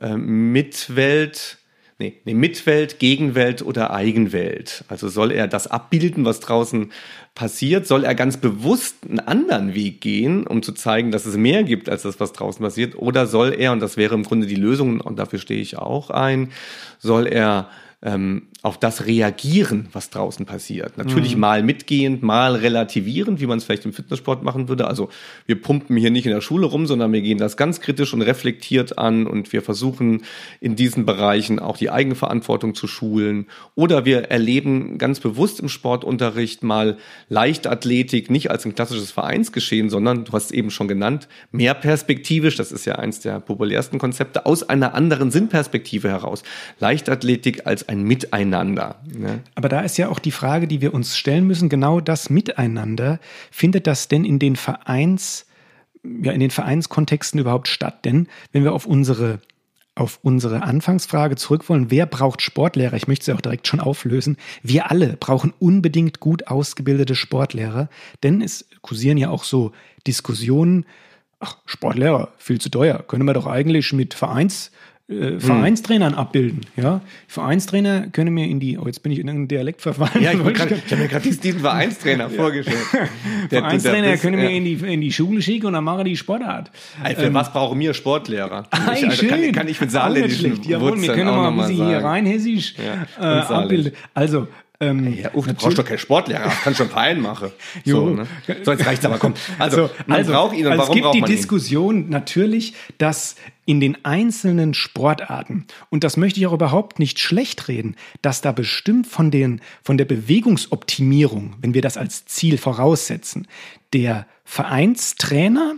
äh, Mitwelt, nee, nee, Mitwelt, Gegenwelt oder Eigenwelt. Also soll er das abbilden, was draußen passiert? Soll er ganz bewusst einen anderen Weg gehen, um zu zeigen, dass es mehr gibt als das, was draußen passiert? Oder soll er, und das wäre im Grunde die Lösung, und dafür stehe ich auch ein, soll er ähm, auf das reagieren, was draußen passiert. Natürlich mhm. mal mitgehend, mal relativierend, wie man es vielleicht im Fitnesssport machen würde. Also wir pumpen hier nicht in der Schule rum, sondern wir gehen das ganz kritisch und reflektiert an und wir versuchen in diesen Bereichen auch die Eigenverantwortung zu schulen. Oder wir erleben ganz bewusst im Sportunterricht mal Leichtathletik nicht als ein klassisches Vereinsgeschehen, sondern du hast es eben schon genannt, mehr perspektivisch, das ist ja eins der populärsten Konzepte, aus einer anderen Sinnperspektive heraus. Leichtathletik als ein Miteinander. Ne? Aber da ist ja auch die Frage, die wir uns stellen müssen, genau das Miteinander. Findet das denn in den Vereins, ja, in den Vereinskontexten überhaupt statt? Denn wenn wir auf unsere auf unsere Anfangsfrage zurück wollen, wer braucht Sportlehrer? Ich möchte sie auch direkt schon auflösen. Wir alle brauchen unbedingt gut ausgebildete Sportlehrer, denn es kursieren ja auch so Diskussionen, ach, Sportlehrer, viel zu teuer, können wir doch eigentlich mit Vereins, äh, Vereinstrainern abbilden. Ja? Vereinstrainer können mir in die, oh, jetzt bin ich in irgendeinen Dialekt verfallen. Ja, ich, ich habe mir gerade diesen Vereinstrainer vorgestellt. Der, Vereinstrainer der, können mir ja. in, die, in die Schule schicken und dann mache die Sportart. Also für ähm, was brauchen wir Sportlehrer? Ah, ich, also, kann, kann, ich mit saarländischen Jawohl, wir können mal ein bisschen hier rein hessisch ja, äh, abbilden. Also, ähm, ja, oh, du brauchst doch keinen Sportlehrer, kann schon Verein machen. So, ne? so, jetzt reicht's aber, komm. Also, also man also, braucht ihn und also warum Es gibt die Diskussion ihn? natürlich, dass in den einzelnen Sportarten, und das möchte ich auch überhaupt nicht schlecht reden, dass da bestimmt von, den, von der Bewegungsoptimierung, wenn wir das als Ziel voraussetzen, der Vereinstrainer,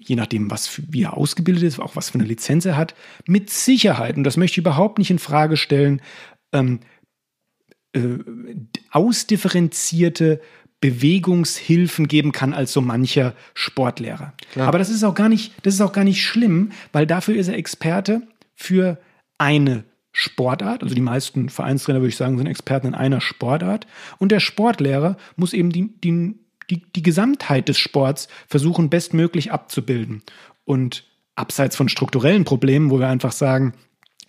je nachdem, was für, wie er ausgebildet ist, auch was für eine Lizenz er hat, mit Sicherheit, und das möchte ich überhaupt nicht in Frage stellen, ähm, äh, ausdifferenzierte Bewegungshilfen geben kann als so mancher Sportlehrer. Klar. Aber das ist auch gar nicht, das ist auch gar nicht schlimm, weil dafür ist er Experte für eine Sportart. Also die meisten Vereinstrainer, würde ich sagen, sind Experten in einer Sportart. Und der Sportlehrer muss eben die, die, die, die Gesamtheit des Sports versuchen, bestmöglich abzubilden. Und abseits von strukturellen Problemen, wo wir einfach sagen,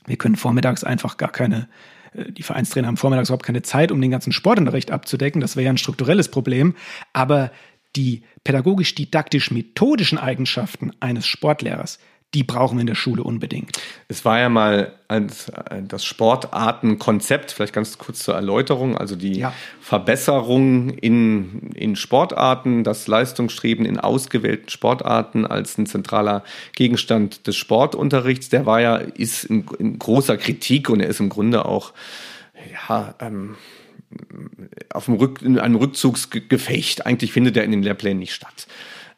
wir können vormittags einfach gar keine, die Vereinstrainer haben vormittags überhaupt keine Zeit, um den ganzen Sportunterricht abzudecken. Das wäre ja ein strukturelles Problem. Aber die pädagogisch-didaktisch-methodischen Eigenschaften eines Sportlehrers, die brauchen wir in der Schule unbedingt. Es war ja mal ein, das Sportartenkonzept, vielleicht ganz kurz zur Erläuterung, also die ja. Verbesserung in, in Sportarten, das Leistungsstreben in ausgewählten Sportarten als ein zentraler Gegenstand des Sportunterrichts, der war ja, ist in, in großer Kritik und er ist im Grunde auch, ja, ähm, auf dem Rück, in einem Rückzugsgefecht. Eigentlich findet er in den Lehrplänen nicht statt.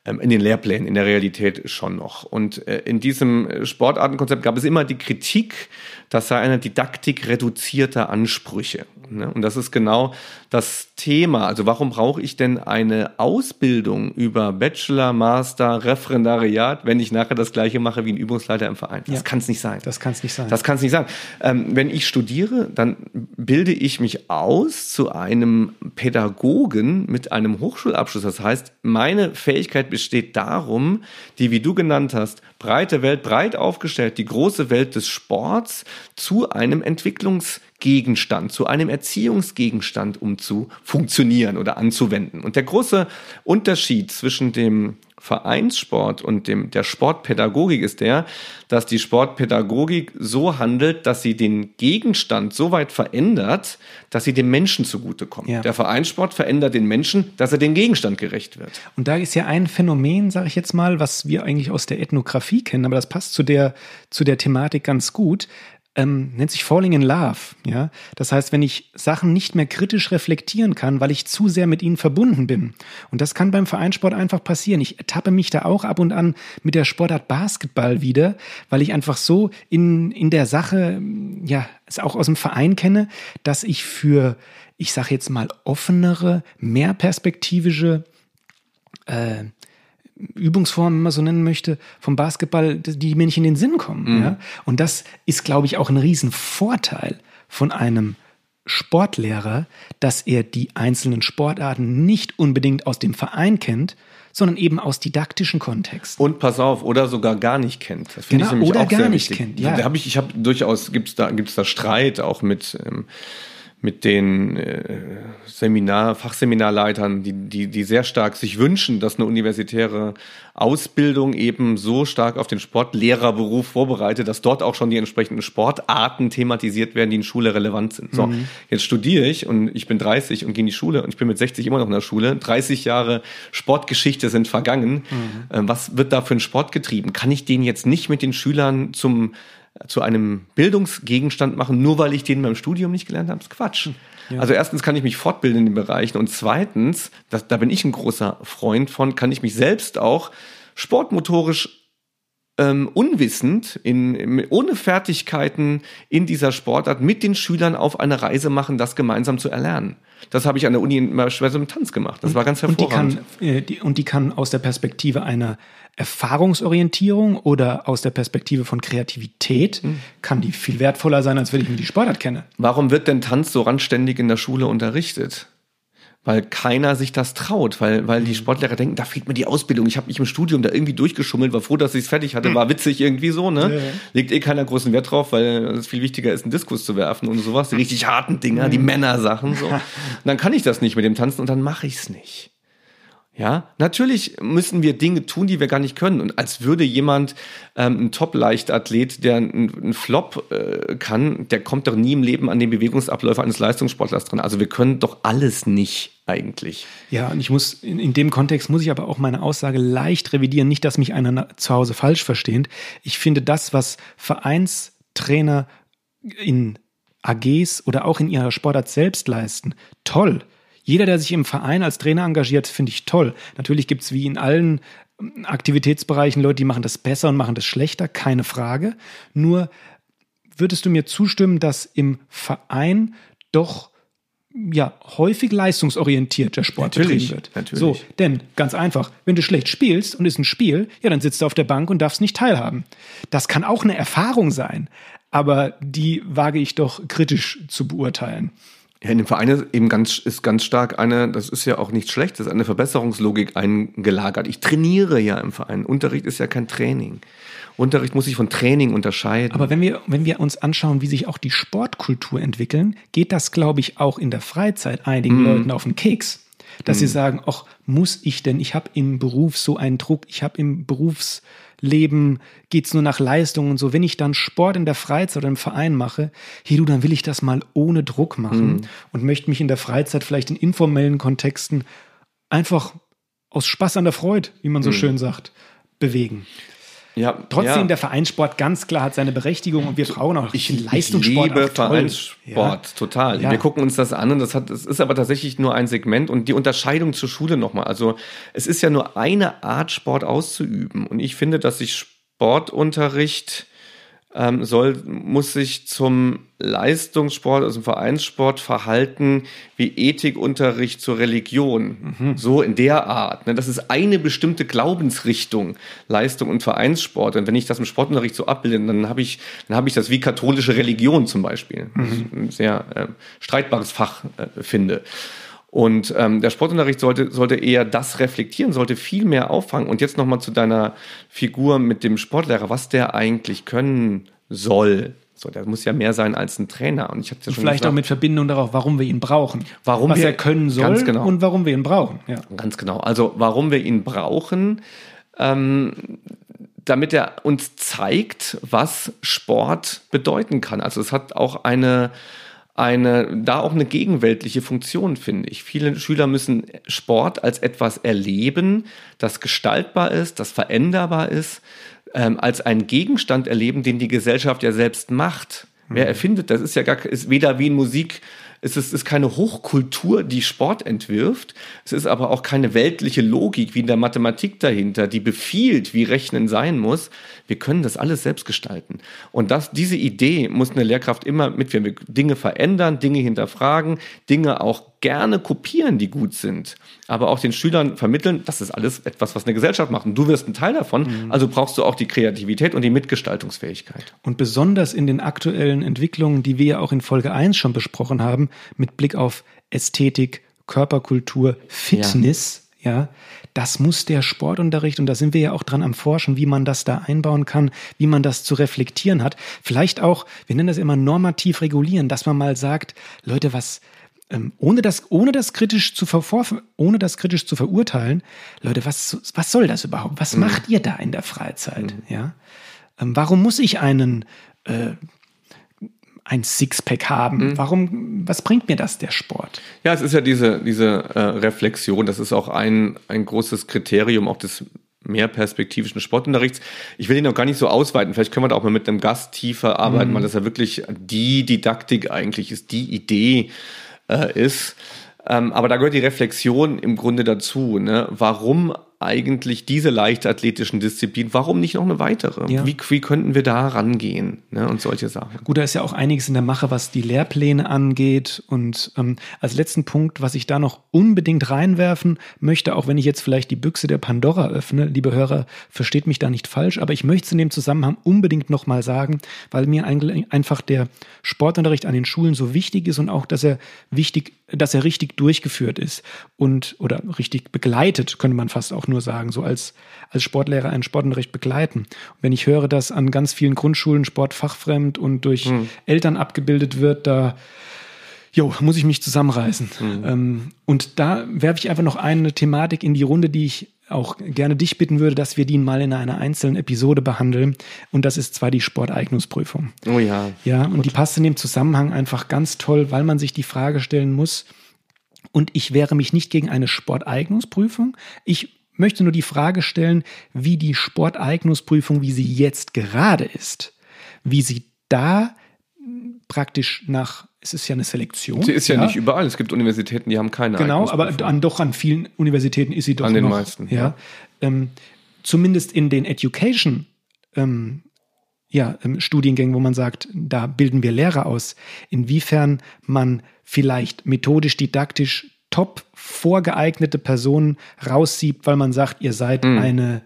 Ähm, in den Lehrplänen, in der Realität schon noch. Und äh, in diesem Sportartenkonzept gab es immer die Kritik, das sei eine Didaktik reduzierter Ansprüche. Ne? Und das ist genau das Thema. Also warum brauche ich denn eine Ausbildung über Bachelor, Master, Referendariat, wenn ich nachher das gleiche mache wie ein Übungsleiter im Verein? Das ja. kann es nicht sein. Das kann es nicht sein. Das kann es nicht sein. Ähm, wenn ich studiere, dann bilde ich mich aus zu einem Pädagogen mit einem Hochschulabschluss. Das heißt, meine Fähigkeit besteht darum, die, wie du genannt hast, breite Welt, breit aufgestellt, die große Welt des Sports zu einem Entwicklungsgegenstand, zu einem Erziehungsgegenstand um zu funktionieren oder anzuwenden. Und der große Unterschied zwischen dem Vereinssport und dem, der Sportpädagogik ist der, dass die Sportpädagogik so handelt, dass sie den Gegenstand so weit verändert, dass sie dem Menschen zugutekommt. Ja. Der Vereinssport verändert den Menschen, dass er den Gegenstand gerecht wird. Und da ist ja ein Phänomen, sage ich jetzt mal, was wir eigentlich aus der Ethnographie kennen, aber das passt zu der, zu der Thematik ganz gut ähm, nennt sich Falling in Love. Ja, das heißt, wenn ich Sachen nicht mehr kritisch reflektieren kann, weil ich zu sehr mit ihnen verbunden bin. Und das kann beim Vereinssport einfach passieren. Ich ertappe mich da auch ab und an mit der Sportart Basketball wieder, weil ich einfach so in in der Sache, ja, es auch aus dem Verein kenne, dass ich für, ich sage jetzt mal offenere, mehr perspektivische äh, Übungsformen, wenn man so nennen möchte, vom Basketball, die mir nicht in den Sinn kommen. Mhm. Ja? Und das ist, glaube ich, auch ein Riesenvorteil von einem Sportlehrer, dass er die einzelnen Sportarten nicht unbedingt aus dem Verein kennt, sondern eben aus didaktischen Kontexten. Und pass auf, oder sogar gar nicht kennt. Das genau, ich oder gar nicht wichtig. kennt. Ja. Da habe ich, ich habe durchaus gibt's da gibt's da Streit auch mit ähm, mit den äh, Seminar, Fachseminarleitern, die, die, die sehr stark sich wünschen, dass eine universitäre Ausbildung eben so stark auf den Sportlehrerberuf vorbereitet, dass dort auch schon die entsprechenden Sportarten thematisiert werden, die in Schule relevant sind. So, mhm. jetzt studiere ich und ich bin 30 und gehe in die Schule und ich bin mit 60 immer noch in der Schule. 30 Jahre Sportgeschichte sind vergangen. Mhm. Äh, was wird da für ein Sport getrieben? Kann ich den jetzt nicht mit den Schülern zum zu einem Bildungsgegenstand machen, nur weil ich den beim Studium nicht gelernt habe, ist Quatsch. Ja. Also erstens kann ich mich fortbilden in den Bereichen und zweitens, das, da bin ich ein großer Freund von, kann ich mich selbst auch sportmotorisch ähm, unwissend, in, ohne Fertigkeiten in dieser Sportart mit den Schülern auf eine Reise machen, das gemeinsam zu erlernen. Das habe ich an der Uni beispielsweise im Tanz gemacht. Das war ganz hervorragend. Und die, kann, äh, die, und die kann aus der Perspektive einer Erfahrungsorientierung oder aus der Perspektive von Kreativität, mhm. kann die viel wertvoller sein, als wenn ich mir die Sportart kenne. Warum wird denn Tanz so randständig in der Schule unterrichtet? Weil keiner sich das traut, weil, weil die mhm. Sportlehrer denken, da fehlt mir die Ausbildung. Ich habe mich im Studium da irgendwie durchgeschummelt, war froh, dass ich es fertig hatte, war witzig irgendwie so, ne? Ja. Legt eh keiner großen Wert drauf, weil es viel wichtiger ist, einen Diskus zu werfen und sowas, die richtig harten Dinger, die mhm. Männersachen so. Und dann kann ich das nicht mit dem Tanzen und dann mache ich es nicht. Ja, natürlich müssen wir Dinge tun, die wir gar nicht können. Und als würde jemand, ähm, ein Top-Leichtathlet, der einen Flop äh, kann, der kommt doch nie im Leben an den Bewegungsabläufe eines Leistungssportlers dran. Also wir können doch alles nicht eigentlich. Ja, und ich muss, in, in dem Kontext muss ich aber auch meine Aussage leicht revidieren. Nicht, dass mich einer zu Hause falsch versteht. Ich finde das, was Vereinstrainer in AGs oder auch in ihrer Sportart selbst leisten, toll. Jeder, der sich im Verein als Trainer engagiert, finde ich toll. Natürlich gibt es wie in allen ähm, Aktivitätsbereichen Leute, die machen das besser und machen das schlechter, keine Frage. Nur würdest du mir zustimmen, dass im Verein doch ja häufig leistungsorientiert der Sport Natürlich, betrieben wird. natürlich. So, denn ganz einfach, wenn du schlecht spielst und ist ein Spiel, ja, dann sitzt du auf der Bank und darfst nicht teilhaben. Das kann auch eine Erfahrung sein, aber die wage ich doch kritisch zu beurteilen. Ja, in dem Verein ist eben ganz, ist ganz stark eine, das ist ja auch nichts Schlechtes, eine Verbesserungslogik eingelagert. Ich trainiere ja im Verein. Unterricht ist ja kein Training. Unterricht muss sich von Training unterscheiden. Aber wenn wir, wenn wir uns anschauen, wie sich auch die Sportkultur entwickeln, geht das, glaube ich, auch in der Freizeit einigen Leuten auf den Keks. Dass sie sagen, ach, muss ich denn, ich habe im Beruf so einen Druck, ich habe im Berufsleben, geht's nur nach Leistung und so. Wenn ich dann Sport in der Freizeit oder im Verein mache, hey du, dann will ich das mal ohne Druck machen und möchte mich in der Freizeit vielleicht in informellen Kontexten einfach aus Spaß an der Freude, wie man so schön sagt, bewegen. Ja, Trotzdem, ja. der Vereinssport ganz klar hat seine Berechtigung und wir brauchen auch Ich, Leistungssport. ich liebe. Vereinssport, total. Ja. Wir gucken uns das an und das hat, es ist aber tatsächlich nur ein Segment und die Unterscheidung zur Schule nochmal. Also es ist ja nur eine Art, Sport auszuüben. Und ich finde, dass sich Sportunterricht ähm, soll, muss sich zum Leistungssport, also zum Vereinssport verhalten wie Ethikunterricht zur Religion. So in der Art. Ne? Das ist eine bestimmte Glaubensrichtung, Leistung und Vereinssport. Und wenn ich das im Sportunterricht so abbilde, dann habe ich, dann habe ich das wie katholische Religion zum Beispiel. Ich ein sehr äh, streitbares Fach äh, finde. Und ähm, der Sportunterricht sollte, sollte eher das reflektieren, sollte viel mehr auffangen. Und jetzt nochmal zu deiner Figur mit dem Sportlehrer, was der eigentlich können soll. So, der muss ja mehr sein als ein Trainer. Und ich hatte ja schon Vielleicht gesagt, auch mit Verbindung darauf, warum wir ihn brauchen. Warum Was wir- er können soll genau. und warum wir ihn brauchen. Ja. Ganz genau. Also warum wir ihn brauchen, ähm, damit er uns zeigt, was Sport bedeuten kann. Also es hat auch eine, eine, da auch eine gegenweltliche Funktion, finde ich. Viele Schüler müssen Sport als etwas erleben, das gestaltbar ist, das veränderbar ist, ähm, als einen Gegenstand erleben, den die Gesellschaft ja selbst macht. Wer erfindet, das ist ja gar ist weder wie in Musik, es ist, ist keine Hochkultur, die Sport entwirft. Es ist aber auch keine weltliche Logik wie in der Mathematik dahinter, die befiehlt, wie Rechnen sein muss. Wir können das alles selbst gestalten. Und das, diese Idee muss eine Lehrkraft immer mitführen. Wir Dinge verändern, Dinge hinterfragen, Dinge auch gerne kopieren, die gut sind. Aber auch den Schülern vermitteln, das ist alles etwas, was eine Gesellschaft macht. Und du wirst ein Teil davon. Also brauchst du auch die Kreativität und die Mitgestaltungsfähigkeit. Und besonders in den aktuellen Entwicklungen, die wir ja auch in Folge 1 schon besprochen haben, mit Blick auf Ästhetik, Körperkultur, Fitness, ja. das muss der Sportunterricht, und da sind wir ja auch dran am Forschen, wie man das da einbauen kann, wie man das zu reflektieren hat. Vielleicht auch, wir nennen das immer normativ regulieren, dass man mal sagt, Leute, was, ähm, ohne das, ohne das kritisch zu ohne das kritisch zu verurteilen, Leute, was, was soll das überhaupt? Was macht ihr da in der Freizeit? Ja? Ähm, warum muss ich einen äh, ein Sixpack haben? Warum, was bringt mir das, der Sport? Ja, es ist ja diese, diese äh, Reflexion, das ist auch ein, ein großes Kriterium auch des mehrperspektivischen Sportunterrichts. Ich will ihn noch gar nicht so ausweiten. Vielleicht können wir da auch mal mit einem Gast tiefer arbeiten, weil das ja wirklich die Didaktik eigentlich ist, die Idee äh, ist. Ähm, aber da gehört die Reflexion im Grunde dazu. Ne? Warum eigentlich diese leichtathletischen Disziplinen? Warum nicht noch eine weitere? Ja. Wie, wie könnten wir da rangehen? Ne? Und solche Sachen. Gut, da ist ja auch einiges in der Mache, was die Lehrpläne angeht. Und ähm, als letzten Punkt, was ich da noch unbedingt reinwerfen möchte, auch wenn ich jetzt vielleicht die Büchse der Pandora öffne, liebe Hörer, versteht mich da nicht falsch, aber ich möchte es in dem Zusammenhang unbedingt nochmal sagen, weil mir einfach der Sportunterricht an den Schulen so wichtig ist und auch, dass er wichtig, dass er richtig durchgeführt ist und oder richtig begleitet, könnte man fast auch nur sagen, so als, als Sportlehrer einen Sportunterricht begleiten. Und wenn ich höre, dass an ganz vielen Grundschulen Sport fachfremd und durch Eltern abgebildet wird, da Jo, muss ich mich zusammenreißen. Ähm, und da werfe ich einfach noch eine Thematik in die Runde, die ich auch gerne dich bitten würde, dass wir die mal in einer einzelnen Episode behandeln. Und das ist zwar die Sporteignungsprüfung. Oh ja. Ja, und die passt in dem Zusammenhang einfach ganz toll, weil man sich die Frage stellen muss. Und ich wehre mich nicht gegen eine Sporteignungsprüfung. Ich möchte nur die Frage stellen, wie die Sporteignungsprüfung, wie sie jetzt gerade ist, wie sie da praktisch nach, es ist ja eine Selektion. Sie ist ja, nicht überall. Es gibt Universitäten, die haben keine Genau, aber an, doch an vielen Universitäten ist sie doch An den noch. meisten, Ja, ja. Ähm, zumindest in den Education ähm, ja, ähm, Studiengängen, wo man sagt, da bilden wir Lehrer aus, inwiefern man vielleicht methodisch, didaktisch top vorgeeignete Personen raussiebt, weil man sagt, ihr seid mhm. eine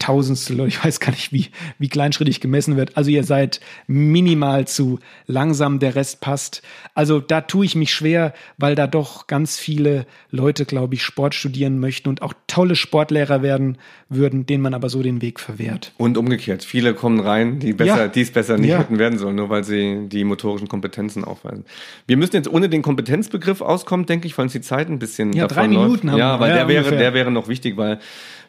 Tausendstel, ich weiß gar nicht, wie, wie kleinschrittig gemessen wird. Also ihr seid minimal zu langsam, der Rest passt. Also da tue ich mich schwer, weil da doch ganz viele Leute, glaube ich, Sport studieren möchten und auch tolle Sportlehrer werden würden, denen man aber so den Weg verwehrt. Und umgekehrt, viele kommen rein, die besser, ja. die es besser nicht ja. hätten werden sollen, nur weil sie die motorischen Kompetenzen aufweisen. Wir müssen jetzt ohne den Kompetenzbegriff auskommen, denke ich, weil uns die Zeit ein bisschen ja, drei Minuten läuft. haben ja, wir. weil ja, der wäre, der wäre noch wichtig, weil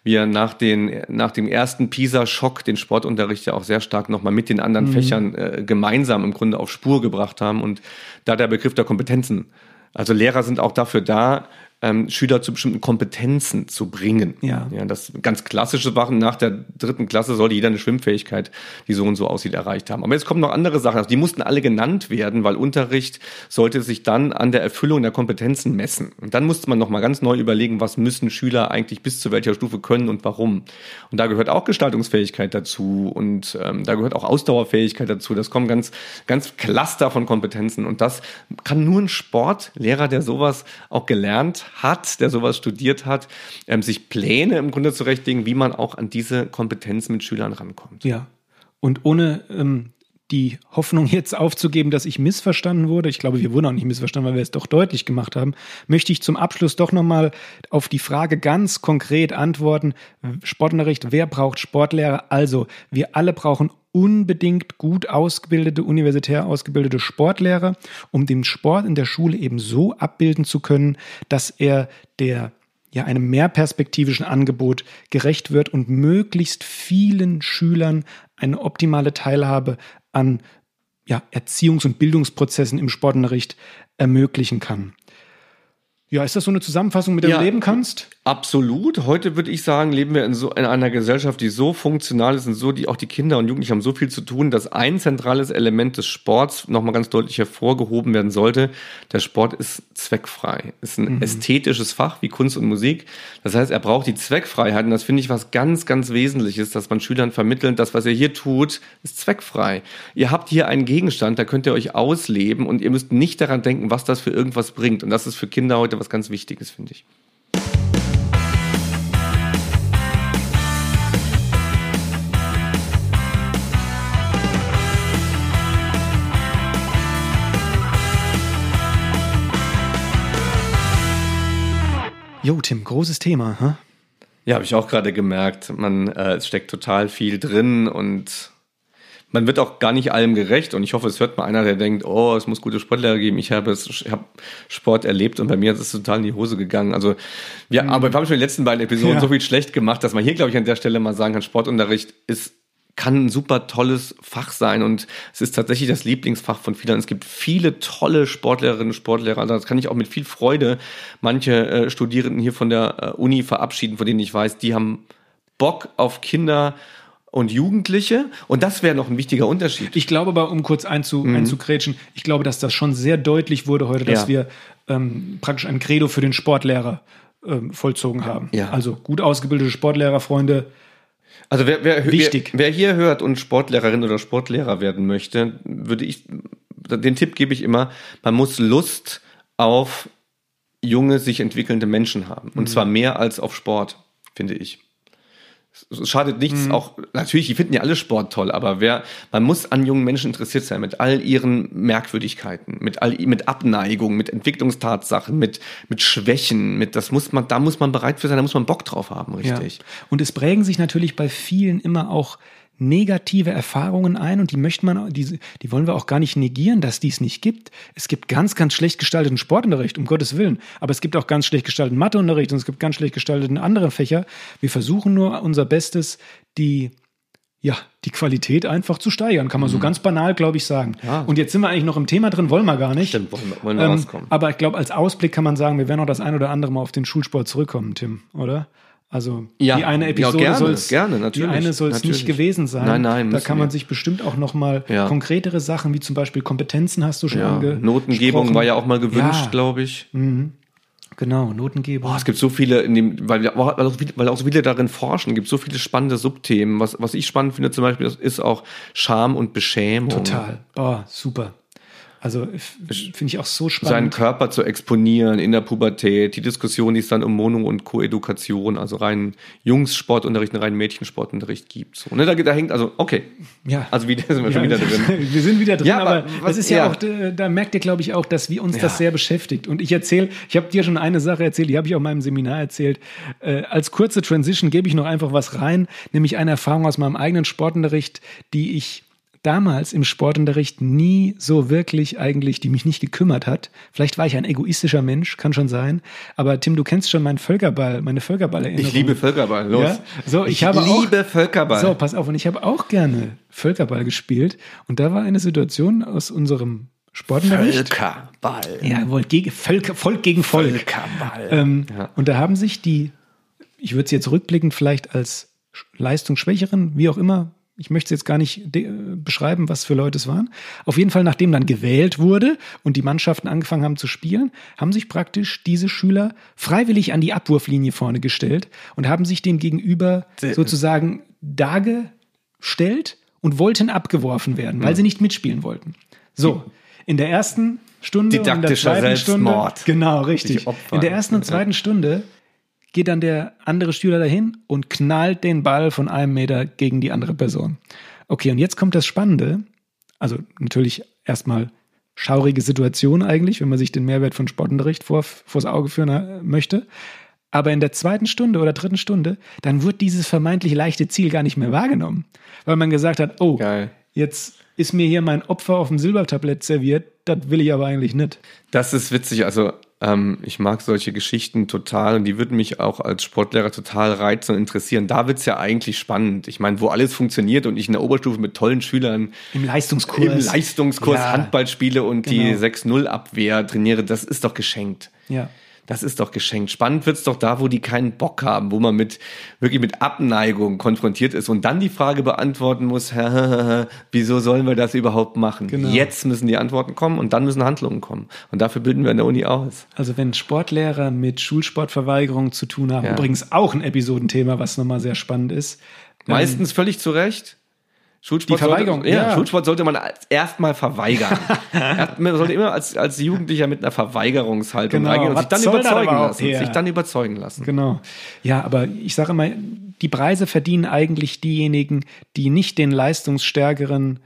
wir nach, den, nach dem ersten PISA-Schock den Sportunterricht ja auch sehr stark nochmal mit den anderen mhm. Fächern äh, gemeinsam im Grunde auf Spur gebracht haben. Und da der Begriff der Kompetenzen. Also Lehrer sind auch dafür da, ähm, Schüler zu bestimmten Kompetenzen zu bringen. Ja. ja. Das ganz klassische Sachen nach der dritten Klasse sollte jeder eine Schwimmfähigkeit, die so und so aussieht, erreicht haben. Aber jetzt kommen noch andere Sachen. Also die mussten alle genannt werden, weil Unterricht sollte sich dann an der Erfüllung der Kompetenzen messen. Und dann musste man nochmal ganz neu überlegen, was müssen Schüler eigentlich bis zu welcher Stufe können und warum. Und da gehört auch Gestaltungsfähigkeit dazu und ähm, da gehört auch Ausdauerfähigkeit dazu. Das kommen ganz, ganz Cluster von Kompetenzen. Und das kann nur ein Sportlehrer, der sowas auch gelernt hat, der sowas studiert hat, ähm, sich Pläne im Grunde zurechtlegen, wie man auch an diese Kompetenz mit Schülern rankommt. Ja. Und ohne ähm, die Hoffnung jetzt aufzugeben, dass ich missverstanden wurde, ich glaube, wir wurden auch nicht missverstanden, weil wir es doch deutlich gemacht haben, möchte ich zum Abschluss doch nochmal auf die Frage ganz konkret antworten. Sportunterricht, wer braucht Sportlehrer? Also, wir alle brauchen unbedingt gut ausgebildete, universitär ausgebildete Sportlehrer, um den Sport in der Schule eben so abbilden zu können, dass er der ja einem mehrperspektivischen Angebot gerecht wird und möglichst vielen Schülern eine optimale Teilhabe an ja, Erziehungs- und Bildungsprozessen im Sportunterricht ermöglichen kann. Ja, ist das so eine Zusammenfassung, mit der ja, du leben kannst? Absolut. Heute würde ich sagen, leben wir in so in einer Gesellschaft, die so funktional ist und so, die auch die Kinder und Jugendlichen haben so viel zu tun, dass ein zentrales Element des Sports nochmal ganz deutlich hervorgehoben werden sollte. Der Sport ist zweckfrei. Ist ein mhm. ästhetisches Fach wie Kunst und Musik. Das heißt, er braucht die Zweckfreiheit und das finde ich was ganz, ganz Wesentliches, dass man Schülern vermittelt, das, was ihr hier tut, ist zweckfrei. Ihr habt hier einen Gegenstand, da könnt ihr euch ausleben und ihr müsst nicht daran denken, was das für irgendwas bringt. Und das ist für Kinder heute was ganz Wichtiges, finde ich. Jo, Tim, großes Thema, huh? Ja, habe ich auch gerade gemerkt. Man, äh, es steckt total viel drin und man wird auch gar nicht allem gerecht und ich hoffe, es hört mal einer, der denkt, oh, es muss gute Sportlehrer geben. Ich habe, ich habe Sport erlebt und bei mir ist es total in die Hose gegangen. Also, ja, mhm. aber wir haben schon in den letzten beiden Episoden ja. so viel schlecht gemacht, dass man hier, glaube ich, an der Stelle mal sagen kann, Sportunterricht ist kann ein super tolles Fach sein und es ist tatsächlich das Lieblingsfach von vielen. Es gibt viele tolle Sportlehrerinnen und Sportlehrer. Also das kann ich auch mit viel Freude manche äh, Studierenden hier von der äh, Uni verabschieden, von denen ich weiß, die haben Bock auf Kinder und Jugendliche. Und das wäre noch ein wichtiger Unterschied. Ich glaube aber, um kurz einzu, mhm. einzugrätschen, ich glaube, dass das schon sehr deutlich wurde heute, dass ja. wir ähm, praktisch ein Credo für den Sportlehrer ähm, vollzogen haben. Ja. Also gut ausgebildete Sportlehrerfreunde. Also wer, wer, Wichtig. Wer, wer hier hört und Sportlehrerin oder Sportlehrer werden möchte, würde ich, den Tipp gebe ich immer, man muss Lust auf junge, sich entwickelnde Menschen haben. Und mhm. zwar mehr als auf Sport, finde ich es schadet nichts, mhm. auch natürlich, die finden ja alle Sport toll, aber wer, man muss an jungen Menschen interessiert sein, mit all ihren Merkwürdigkeiten, mit all, mit Abneigung, mit Entwicklungstatsachen, mit, mit Schwächen, mit, das muss man, da muss man bereit für sein, da muss man Bock drauf haben, richtig. Ja. Und es prägen sich natürlich bei vielen immer auch negative Erfahrungen ein und die möchte man, die, die wollen wir auch gar nicht negieren, dass die es nicht gibt. Es gibt ganz, ganz schlecht gestalteten Sportunterricht, um Gottes Willen. Aber es gibt auch ganz schlecht gestalteten Matheunterricht und es gibt ganz schlecht gestalteten andere Fächer. Wir versuchen nur unser Bestes, die ja, die Qualität einfach zu steigern, kann man mhm. so ganz banal, glaube ich, sagen. Ja. Und jetzt sind wir eigentlich noch im Thema drin, wollen wir gar nicht. Stimmt, wollen, wollen wir ähm, rauskommen. Aber ich glaube, als Ausblick kann man sagen, wir werden auch das ein oder andere Mal auf den Schulsport zurückkommen, Tim, oder? Also ja, die eine Episode ja, soll es die eine soll es nicht gewesen sein. Nein, nein, da kann man wir. sich bestimmt auch noch mal ja. konkretere Sachen wie zum Beispiel Kompetenzen hast du schon ja. angesprochen. Notengebung war ja auch mal gewünscht, glaube ich. Mhm. Genau, Notengebung. Boah, es gibt so viele, in dem, weil, weil, auch, weil auch so viele darin forschen, gibt so viele spannende Subthemen. Was, was ich spannend finde zum Beispiel, ist auch Scham und Beschämung. Total. Oh, super. Also finde ich auch so spannend. Seinen Körper zu exponieren in der Pubertät, die Diskussion, die es dann um Mono- und Koedukation, also rein Jungs-Sportunterricht, rein Mädchensportunterricht gibt. So, ne, da, da hängt, also, okay. Ja. Also wieder sind wir ja, schon wieder drin. wir sind wieder drin, ja, aber, aber was, ist ja, ja, auch, da merkt ihr, glaube ich, auch, dass wir uns ja. das sehr beschäftigt. Und ich erzähle, ich habe dir schon eine Sache erzählt, die habe ich auch in meinem Seminar erzählt. Äh, als kurze Transition gebe ich noch einfach was rein, nämlich eine Erfahrung aus meinem eigenen Sportunterricht, die ich damals im Sportunterricht nie so wirklich eigentlich, die mich nicht gekümmert hat. Vielleicht war ich ein egoistischer Mensch, kann schon sein. Aber Tim, du kennst schon meinen Völkerball, meine Völkerballerinnerung. Ich liebe Völkerball, los. Ja? So, ich, ich habe liebe auch, Völkerball. So, pass auf, und ich habe auch gerne Völkerball gespielt. Und da war eine Situation aus unserem Sportunterricht. Völkerball. Jawohl, gegen, Völker, Volk gegen Volk. Völkerball. Ähm, ja. Und da haben sich die, ich würde sie jetzt rückblickend vielleicht als leistungsschwächeren, wie auch immer, ich möchte es jetzt gar nicht beschreiben, was für Leute es waren. Auf jeden Fall, nachdem dann gewählt wurde und die Mannschaften angefangen haben zu spielen, haben sich praktisch diese Schüler freiwillig an die Abwurflinie vorne gestellt und haben sich dem gegenüber sozusagen dargestellt und wollten abgeworfen werden, weil hm. sie nicht mitspielen wollten. So, in der ersten Stunde Didaktischer und in der zweiten Selbstmord. Stunde, genau, richtig. In der ersten und zweiten Stunde geht dann der andere Schüler dahin und knallt den Ball von einem Meter gegen die andere Person. Okay, und jetzt kommt das Spannende. Also natürlich erstmal schaurige Situation eigentlich, wenn man sich den Mehrwert von Sportunterricht vor, vors Auge führen äh, möchte. Aber in der zweiten Stunde oder dritten Stunde, dann wird dieses vermeintlich leichte Ziel gar nicht mehr wahrgenommen. Weil man gesagt hat, oh, Geil. jetzt ist mir hier mein Opfer auf dem Silbertablett serviert, das will ich aber eigentlich nicht. Das ist witzig. Also ähm, ich mag solche Geschichten total und die würden mich auch als Sportlehrer total reizen und interessieren. Da wird's ja eigentlich spannend. Ich meine, wo alles funktioniert und ich in der Oberstufe mit tollen Schülern im Leistungskurs, im Leistungskurs ja, Handball spiele und genau. die 6-0-Abwehr trainiere, das ist doch geschenkt. Ja. Das ist doch geschenkt. Spannend wird's doch da, wo die keinen Bock haben, wo man mit wirklich mit Abneigung konfrontiert ist und dann die Frage beantworten muss, wieso sollen wir das überhaupt machen? Genau. Jetzt müssen die Antworten kommen und dann müssen Handlungen kommen. Und dafür bilden wir in der Uni aus. Also wenn Sportlehrer mit Schulsportverweigerung zu tun haben, ja. übrigens auch ein Episodenthema, was nochmal sehr spannend ist. Meistens ähm, völlig zu Recht. Schulsport die Verweigerung, sollte, ja, ja, Schulsport sollte man erstmal verweigern. man sollte immer als, als Jugendlicher mit einer Verweigerungshaltung genau. reingehen und sich dann überzeugen lassen. Ja. Sich dann überzeugen lassen. Genau. Ja, aber ich sage mal, die Preise verdienen eigentlich diejenigen, die nicht den leistungsstärkeren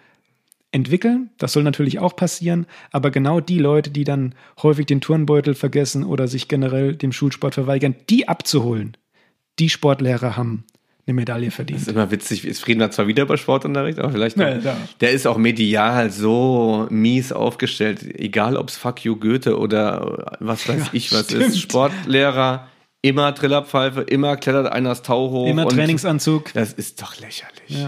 entwickeln. Das soll natürlich auch passieren, aber genau die Leute, die dann häufig den Turnbeutel vergessen oder sich generell dem Schulsport verweigern, die abzuholen, die Sportlehrer haben eine Medaille verdient. Das ist immer witzig. Ist Frieden zwar wieder bei Sportunterricht, aber vielleicht. Ja, ja. Der ist auch medial so mies aufgestellt. Egal, ob es Fuck you Goethe oder was weiß ja, ich was stimmt. ist. Sportlehrer, immer Trillerpfeife, immer klettert einer das Tau hoch. Immer Trainingsanzug. Das ist doch lächerlich.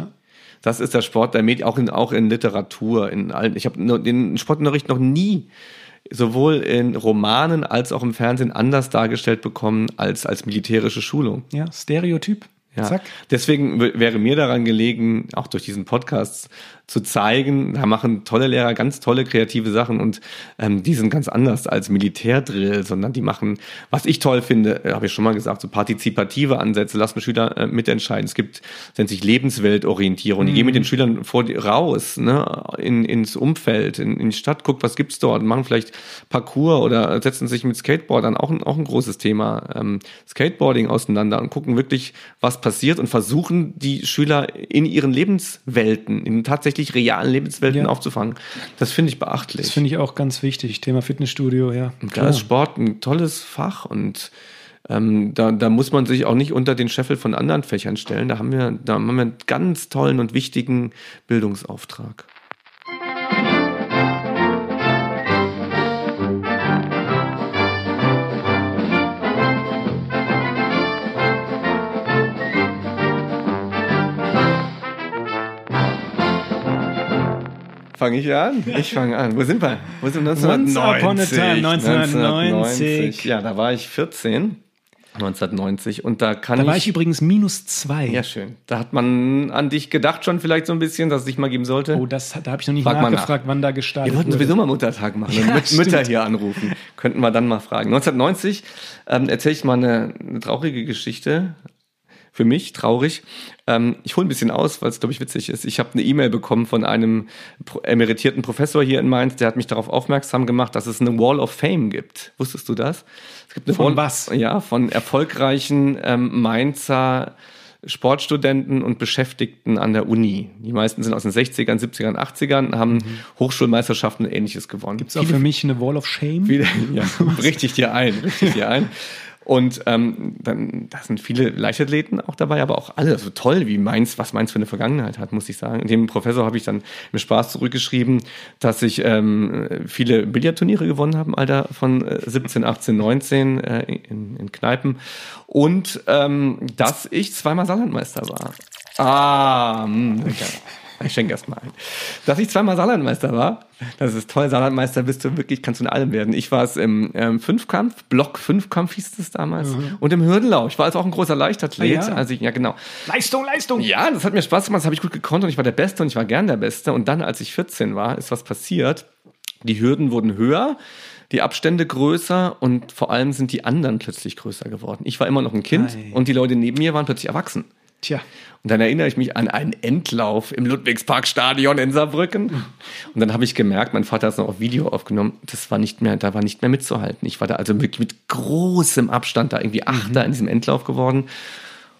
Das ist der Sport der Medien, auch in, auch in Literatur, in allen. Ich habe den Sportunterricht noch nie sowohl in Romanen als auch im Fernsehen anders dargestellt bekommen als als militärische Schulung. Ja, Stereotyp. Ja. Zack. Deswegen wäre mir daran gelegen, auch durch diesen Podcast zu zeigen, da machen tolle Lehrer ganz tolle kreative Sachen und ähm, die sind ganz anders als Militärdrill, sondern die machen, was ich toll finde, äh, habe ich schon mal gesagt, so partizipative Ansätze, lassen Schüler äh, mitentscheiden. Es gibt, nennt sich Lebensweltorientierung. Mhm. Die gehen mit den Schülern vor die, raus, ne, in, ins Umfeld, in, in die Stadt, guckt, was gibt's dort, machen vielleicht Parcours oder setzen sich mit Skateboardern, auch ein, auch ein großes Thema, ähm, Skateboarding auseinander und gucken wirklich, was passiert und versuchen die Schüler in ihren Lebenswelten, in tatsächlich tatsächlich realen Lebenswelten ja. aufzufangen. Das finde ich beachtlich. Das finde ich auch ganz wichtig. Thema Fitnessstudio, ja. Und da ist Sport ein tolles Fach und ähm, da, da muss man sich auch nicht unter den Scheffel von anderen Fächern stellen. Da haben wir, da haben wir einen ganz tollen und wichtigen Bildungsauftrag. Fange ich an? Ich fange an. Wo sind wir? Wo sind wir? 1990. 1990. 1990. Ja, da war ich 14. 1990. Und da kann Da ich. war ich übrigens minus zwei. ja, schön. Da hat man an dich gedacht schon vielleicht so ein bisschen, dass es dich mal geben sollte. Oh, das, da habe ich noch nicht Frag mal nachgefragt, wann da gestartet Wir wollten wurde. sowieso mal Muttertag machen und Ja, mit stimmt. Mütter hier anrufen. Könnten wir dann mal fragen. 1990 ähm, erzähle ich mal eine, eine traurige Geschichte. Für mich traurig. Ähm, ich hole ein bisschen aus, weil es, glaube ich, witzig ist. Ich habe eine E-Mail bekommen von einem emeritierten Professor hier in Mainz, der hat mich darauf aufmerksam gemacht, dass es eine Wall of Fame gibt. Wusstest du das? Es gibt eine Von Wall, was? Ja, von erfolgreichen ähm, Mainzer Sportstudenten und Beschäftigten an der Uni. Die meisten sind aus den 60ern, 70ern, 80ern, haben Hochschulmeisterschaften und ähnliches gewonnen. Gibt's auch für mich eine Wall of Shame? Viele, ja, richtig dir ein, richtig dir ein. Und ähm, dann, da sind viele Leichtathleten auch dabei, aber auch alle so toll, wie Mainz, was Mainz für eine Vergangenheit hat, muss ich sagen. Dem Professor habe ich dann mit Spaß zurückgeschrieben, dass ich ähm, viele Billardturniere gewonnen habe im Alter von äh, 17, 18, 19 äh, in, in Kneipen und ähm, dass ich zweimal Saarlandmeister war. Ah, mh, okay. Ich schenke erst mal ein. Dass ich zweimal Saarlandmeister war, das ist toll. Saarlandmeister bist du wirklich, kannst du in allem werden. Ich war es im ähm, Fünfkampf, Block Fünfkampf hieß es damals, und im Hürdenlauf. Ich war also auch ein großer Leichtathlet. Ah, ja. Also ich, ja, genau. Leistung, Leistung! Ja, das hat mir Spaß gemacht, das habe ich gut gekonnt und ich war der Beste und ich war gern der Beste. Und dann, als ich 14 war, ist was passiert. Die Hürden wurden höher, die Abstände größer und vor allem sind die anderen plötzlich größer geworden. Ich war immer noch ein Kind Ei. und die Leute neben mir waren plötzlich erwachsen. Tja, Und dann erinnere ich mich an einen Endlauf im Ludwigsparkstadion in Saarbrücken. Und dann habe ich gemerkt, mein Vater hat es noch auf Video aufgenommen, das war nicht mehr, da war nicht mehr mitzuhalten. Ich war da also wirklich mit großem Abstand da irgendwie Achter in diesem Endlauf geworden.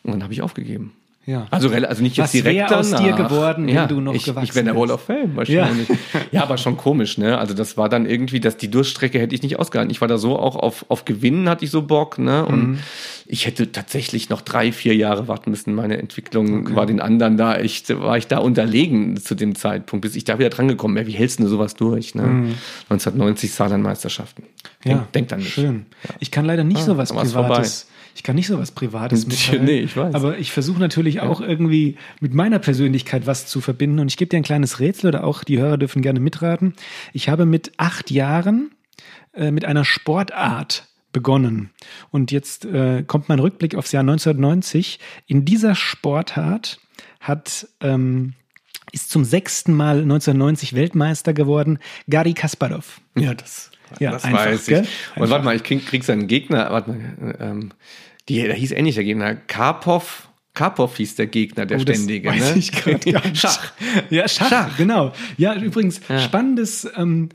Und dann habe ich aufgegeben. Ja. Also, also nicht Was jetzt direkt wär aus danach. dir geworden, wenn ja, du noch ich, gewachsen Ich wäre in der Wall wärst? of Fame wahrscheinlich. Ja. ja, aber schon komisch, ne? Also das war dann irgendwie, dass die Durchstrecke hätte ich nicht ausgehalten. Ich war da so auch auf, auf Gewinnen hatte ich so Bock, ne? Und Mhm. ich hätte tatsächlich noch drei, vier Jahre warten müssen. Meine Entwicklung war den anderen da echt, war ich da unterlegen zu dem Zeitpunkt, bis ich da wieder dran gekommen wäre. Wie hältst du sowas durch, ne? 1990 Saarlandmeisterschaften. Denk, Mhm. ja. denk dann nicht. Schön. Ich kann leider nicht so was Privates. Ich kann nicht so was Privates mitteilen. Nee, ich weiß. Aber ich versuche natürlich auch irgendwie mit meiner Persönlichkeit was zu verbinden. Und ich gebe dir ein kleines Rätsel oder auch die Hörer dürfen gerne mitraten. Ich habe mit acht Jahren äh, mit einer Sportart begonnen. Und jetzt äh, kommt mein Rückblick aufs Jahr 1990. In dieser Sportart hat ähm, ist zum sechsten Mal 1990 Weltmeister geworden Gary Kasparov. Ja, das, Ja, das einfach, weiß ich. gell? Und Einfach. warte mal, ich krieg, krieg seinen Gegner, warte mal, ähm, die, der hieß ähnlich der Gegner, Karpov, Karpov hieß der Gegner, der Oh, Ständige, weiß ne? ich grad gar nicht. Schach. Ja, Schach, Schach. genau. Ja, übrigens, spannendes, ähm,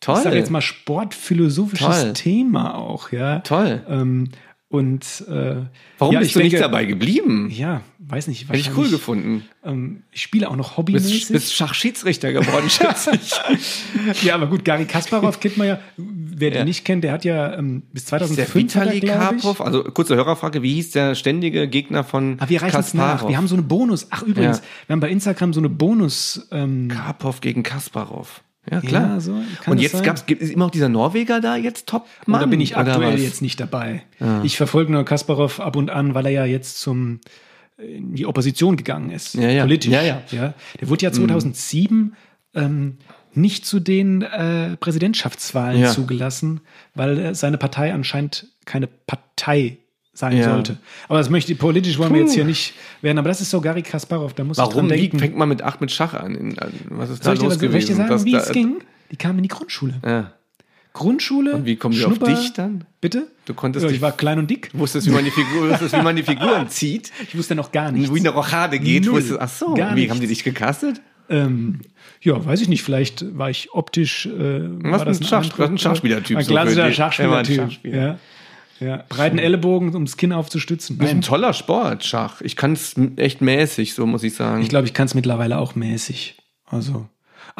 Toll. ich sage jetzt mal sportphilosophisches Toll. Thema auch, ja. Toll. Ähm, und äh, Warum ja, bist du nicht denke- dabei geblieben? Ja, weiß nicht. Hätte ich cool gefunden. Ähm, ich spiele auch noch Bist, hobbymäßig. bist Schachschiedsrichter geworden, schätze ich. ja, aber gut, Gary Kasparov kennt man ja. Wer Ja. den nicht kennt, der hat ja ähm, bis Der 2005 hat er, Vitali Karpov, also kurze Hörerfrage, wie hieß der ständige Gegner von Ah, wir reichen es nach. Wir haben so eine Bonus. Ach, übrigens, Ja. wir haben bei Instagram so eine Bonus. Ähm, Karpov gegen Kasparov. Ja, klar. Ja, so Und jetzt gab's, gibt, ist immer auch dieser Norweger da jetzt top Mann, da bin ich aktuell jetzt nicht dabei. Ich verfolge nur Kasparov ab und an, weil er ja jetzt zum in die Opposition gegangen ist, Ja, ja. politisch. Ja, ja. Der wurde ja 2007 ähm, nicht zu den äh, Präsidentschaftswahlen Ja. zugelassen, weil äh, seine Partei anscheinend keine Partei sein Ja. sollte. Aber das möchte politisch wollen wir jetzt hier nicht werden. Aber das ist so Gary Kasparov, da muss ich Warum? denken. fängt man mit acht mit Schach an? An- was ist soll, da ich dir, los soll ich dir gewesen? sagen, wie es ging? Die kamen in die Grundschule. Ja. Grundschule. Und wie kommen die auf dich dann? Bitte? Du konntest ja, ich war klein und dick. Du wusstest, wie man die, Figur, du wusstest, wie man die Figuren zieht. Ich wusste noch gar nichts. Wie eine Rochade geht. Null. wusstest, ach so, Gar wie nichts. haben die dich gecastet? Ähm, ja, weiß ich nicht. Vielleicht war ich optisch. Äh, Was war das ein Schach- was ein Schachspielertyp Ein so klassischer die- Schachspielertyp. Ja, Schachspieler. Ja. ja. Breiten Ellenbogen, ums Kinn aufzustützen. Das ist ein toller Sport, Schach. Ich kann es echt mäßig, so muss ich sagen. Ich glaube, ich kann es mittlerweile auch mäßig. Also.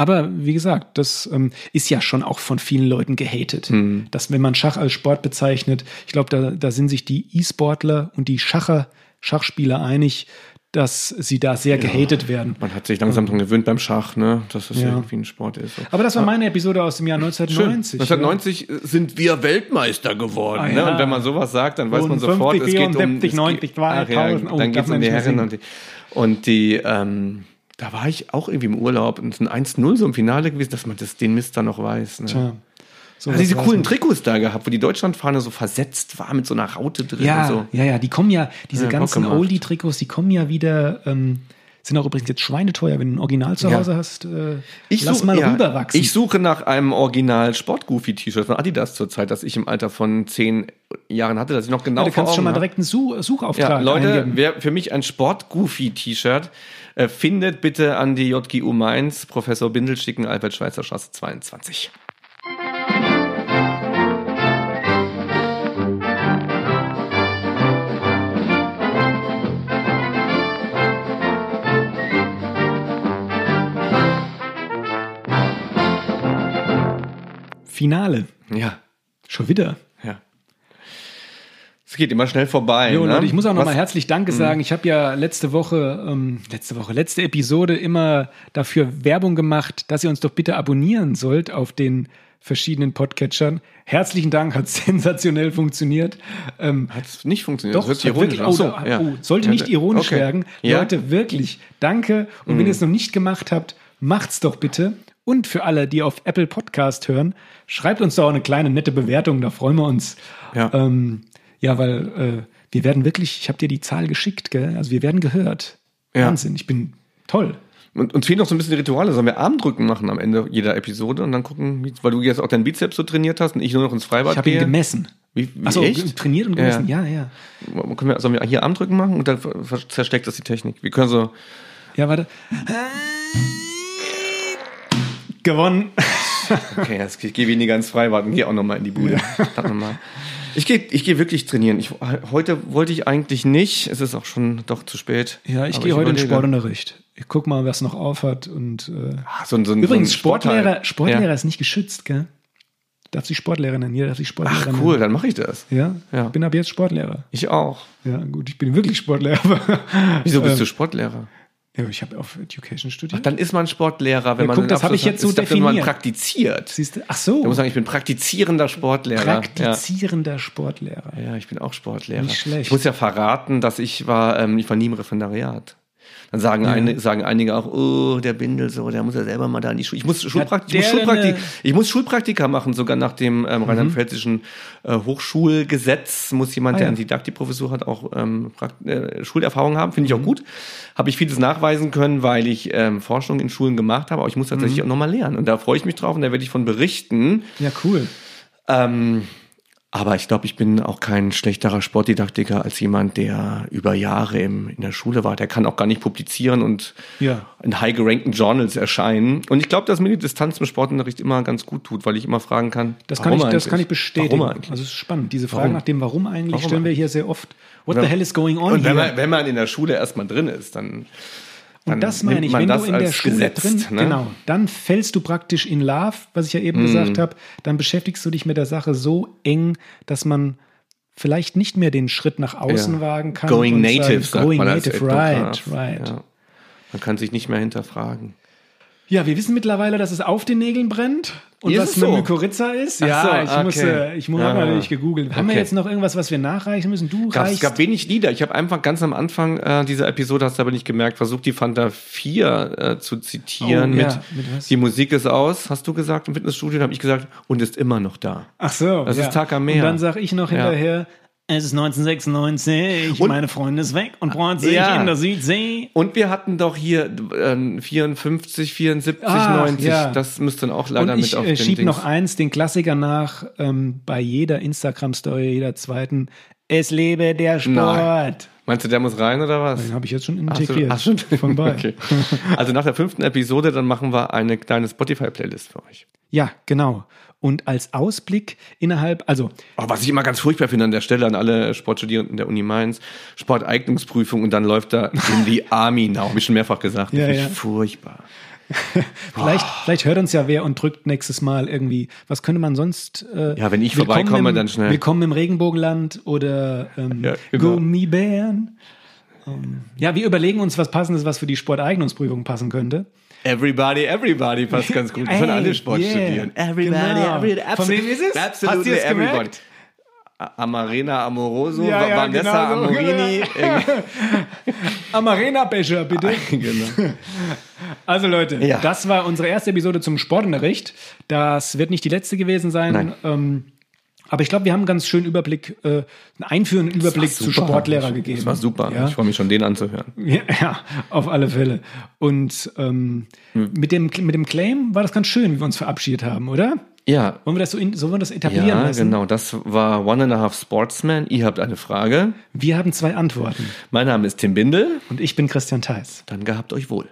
Aber wie gesagt, das ähm, ist ja schon auch von vielen Leuten gehatet. Hm. Dass wenn man Schach als Sport bezeichnet, ich glaube, da, da sind sich die E-Sportler und die Schacher, Schachspieler einig, dass sie da sehr gehatet werden. Man hat sich langsam dran gewöhnt beim Schach, ne? dass es Ja. irgendwie ein Sport ist. Aber das war meine Episode aus dem Jahr Schön. 1990. 1990 sind wir Weltmeister geworden. Ah, ne? ja. Und wenn man sowas sagt, dann weiß man 50, sofort, es geht um 74, es 90, geht, ach ja, 2000. Oh, dann geht es um man die Herren und die, und die ähm, da war ich auch irgendwie im Urlaub und es ist ein 1-0 so im Finale gewesen, dass man das, den Mist dann noch weiß. Ne? Tja. So Hat diese coolen Trikots da gehabt, wo die Deutschlandfahne so versetzt war mit so einer Raute drin ja, und so. ja, ja, die kommen ja, diese Ja, ganzen. Oldie-Trikots, die kommen ja wieder, ähm, sind auch übrigens jetzt schweineteuer, wenn du ein Original zu Ja. Hause hast. Äh, Ich lass such- mal ja, rüberwachsen. Ich suche nach einem Original Sport-Goofy-T-Shirt von Adidas zurzeit, das ich im Alter von zehn Jahren hatte, das ich noch genau ja, du kannst schon mal direkt einen Such Suchauftrag Ja, Leute, eingeben. wer für mich ein Sport-Goofy-T-Shirt äh, findet, bitte an die JGU Mainz, Professor Bindel schicken, Albert Schweitzer Straße 22. Finale. Ja, Schon wieder. ja. Es geht immer schnell vorbei. Jo, ne? Leute, ich muss auch noch Was- mal herzlich Danke sagen. Ich habe ja letzte Woche, ähm, letzte Woche, letzte Episode immer dafür Werbung gemacht, dass ihr uns doch bitte abonnieren sollt auf den verschiedenen Podcatchern. Herzlichen Dank, hat sensationell funktioniert. Ähm, Hat es nicht funktioniert? Doch, das es hört sich ironisch wirklich, oh, Ach da, ja. oh, sollte nicht ironisch okay. werden. Ja? Mhm. Leute, wirklich, danke. Und wenn ihr es noch nicht gemacht habt, macht's doch bitte. Und für alle, die auf Apple Podcast hören, schreibt uns doch eine kleine nette Bewertung, da freuen wir uns. Ja. ähm, ja weil äh, wir werden wirklich, ich habe dir die Zahl geschickt, gell? also wir werden gehört. Ja. Wahnsinn, ich bin toll. Und uns fehlen noch so ein bisschen die Rituale. Sollen wir Armdrücken machen am Ende jeder Episode und dann gucken, weil du jetzt auch deinen Bizeps so trainiert hast und ich nur noch ins Freibad Ich habe ihn gemessen. Wie, wie Achso, echt? trainiert und Ja. gemessen, ja, ja. Können wir, sollen wir hier Armdrücken machen und dann zersteckt das die Technik? Wir können so, Ja, warte. Gewonnen. okay, jetzt, ich gehe weniger ins Freibad und gehe auch nochmal in die Bude. Nochmal. Ich gehe ich geh wirklich trainieren. Ich, heute wollte ich eigentlich nicht. Es ist auch schon doch zu spät. Ja, ich gehe heute in den. Sportunterricht. Ich guck mal, was noch aufhat. Und äh, Ah, So, so, übrigens, so ein Sportlehrer. Sportlehrer Ja. ist nicht geschützt, gell? Darf sich Sportlehrer nennen? Jeder darf sich Sportlehrer Ach nennen. cool, dann mache ich das. Ja? Ja. ich bin ab jetzt Sportlehrer. Ich auch. Ja, gut, ich bin wirklich Sportlehrer. Wieso bist Ähm, du Sportlehrer? Ja, ich habe auf Education studiert. Dann ist man Sportlehrer, wenn Ja, man guck, das hab Abschluss ich jetzt so wenn man definiert. praktiziert. Siehst du? Ach so. Ich muss sagen, ich bin praktizierender Sportlehrer. Ja. Praktizierender Sportlehrer. ja, ich bin auch Sportlehrer. Nicht schlecht. Ich muss ja verraten, dass ich war, ähm, ich war nie im Referendariat. Dann sagen, eine, sagen einige auch, oh, der Bindel so, der muss ja selber mal da in die Schule. Ich muss, Schulprakt ich, muss Schulpraktik ich muss Schulpraktika machen, sogar nach dem ähm, rheinland-pfälzischen äh, Hochschulgesetz muss jemand, Ah, der ja. eine Didaktikprofessur hat, auch ähm, äh, Schulerfahrung haben. Finde ich auch gut. Habe ich vieles nachweisen können, weil ich ähm, Forschung in Schulen gemacht habe, aber ich muss tatsächlich auch nochmal lernen. Und da freue ich mich drauf und da werde ich von berichten. Ja, cool. Ähm, aber ich glaube, ich bin auch kein schlechterer Sportdidaktiker als jemand, der über Jahre im, in der Schule war. Der kann auch gar nicht publizieren und Ja. in high gerankten Journals erscheinen. Und ich glaube, dass mir die Distanz im Sportunterricht immer ganz gut tut, weil ich immer fragen kann, Das kann, warum ich, das kann ich bestätigen. Also es ist spannend. Diese Frage Warum? nach dem Warum eigentlich Warum stellen wir hier sehr oft. What the hell is going on und wenn man, wenn man in der Schule erstmal drin ist, dann Und das meine ich, wenn du in der Schule gesetzt, drin, ne? genau, dann fällst du praktisch in Love, was ich ja eben Mhm. gesagt habe, dann beschäftigst du dich mit der Sache so eng, dass man vielleicht nicht mehr den Schritt nach außen Ja. wagen kann. Going native, sagen, sagt going man native, right, right. Ja. Man kann sich nicht mehr hinterfragen. Wir wissen mittlerweile, dass es auf den Nägeln brennt und Ist was es eine so? Mykorrhiza ist. Ja, so, ich okay. musste, ich muss Ja. habe natürlich gegoogelt. Haben wir Okay. jetzt noch irgendwas, was wir nachreichen müssen? Du Gab, es reichst gab wenig Lieder. Ich habe einfach ganz am Anfang äh, dieser Episode, hast du aber nicht gemerkt, versucht, die Fanta 4 äh, zu zitieren Oh, mit, ja, mit was? Die Musik ist aus, hast du gesagt im Fitnessstudio, habe ich gesagt, und ist immer noch da. Ach so. Das ist Tag am Meer. Und dann sage ich noch Ja. hinterher, es ist 1996, Und- meine Freundin ist weg und freut sich Ja. in der Südsee. Und wir hatten doch hier ähm, 54, 74, Ach, 90. ja. Das müsste dann auch leider Und ich mit auf äh, den schieb Dings. noch eins, den Klassiker nach, ähm, bei jeder Instagram-Story, jeder zweiten, es lebe der Sport. Nein. Meinst du, der muss rein oder was? Den habe ich jetzt schon Hast du- integriert. hast du- Von bei. Okay. Also nach der fünften Episode, dann machen wir eine kleine Spotify-Playlist für euch. Ja, genau. Und als Ausblick innerhalb, also Oh, was ich immer ganz furchtbar finde an der Stelle an alle Sportstudierenden der Uni Mainz, Sporteignungsprüfung und dann läuft da in die Army now, habe ich schon mehrfach gesagt. Ja, ja. Furchtbar. vielleicht, vielleicht hört uns ja wer und drückt nächstes Mal irgendwie, was könnte man sonst? Äh, Ja, wenn ich vorbeikomme, im, dann schnell. Willkommen im Regenbogenland oder ähm, Ja. Gummibären. Ähm, ja, wir überlegen uns was Passendes, was für die Sporteignungsprüfung passen könnte. Everybody, everybody passt ganz gut. Das können Ey, alle Sport yeah. studieren. Everybody, Genau. everybody. Von wem ist es? Absolutely Hast everybody. gemerkt? Amarena Amoroso, Ja, ja, Vanessa genau so. Amorini. Amarena-Becher, bitte. genau. Also Leute, Ja. das war unsere erste Episode zum Sportunterricht. Das wird nicht die letzte gewesen sein. Ähm, aber ich glaube, wir haben einen ganz schönen Überblick, äh, einen einführenden Überblick zu. Sportlehrer gegeben. Das war super. Ja? Ich freue mich schon, den anzuhören. Ja, ja, auf alle Fälle. Und ähm, Hm. mit, dem, mit dem Claim war das ganz schön, wie wir uns verabschiedet haben, oder? Ja, Wollen wir das so, in, sollen wir das etablieren ja, lassen? genau. Das war One and a Half Sportsman. Ihr habt eine Frage. Wir haben zwei Antworten. Mein Name ist Tim Bindel. Und ich bin Christian Theis. Dann gehabt euch wohl.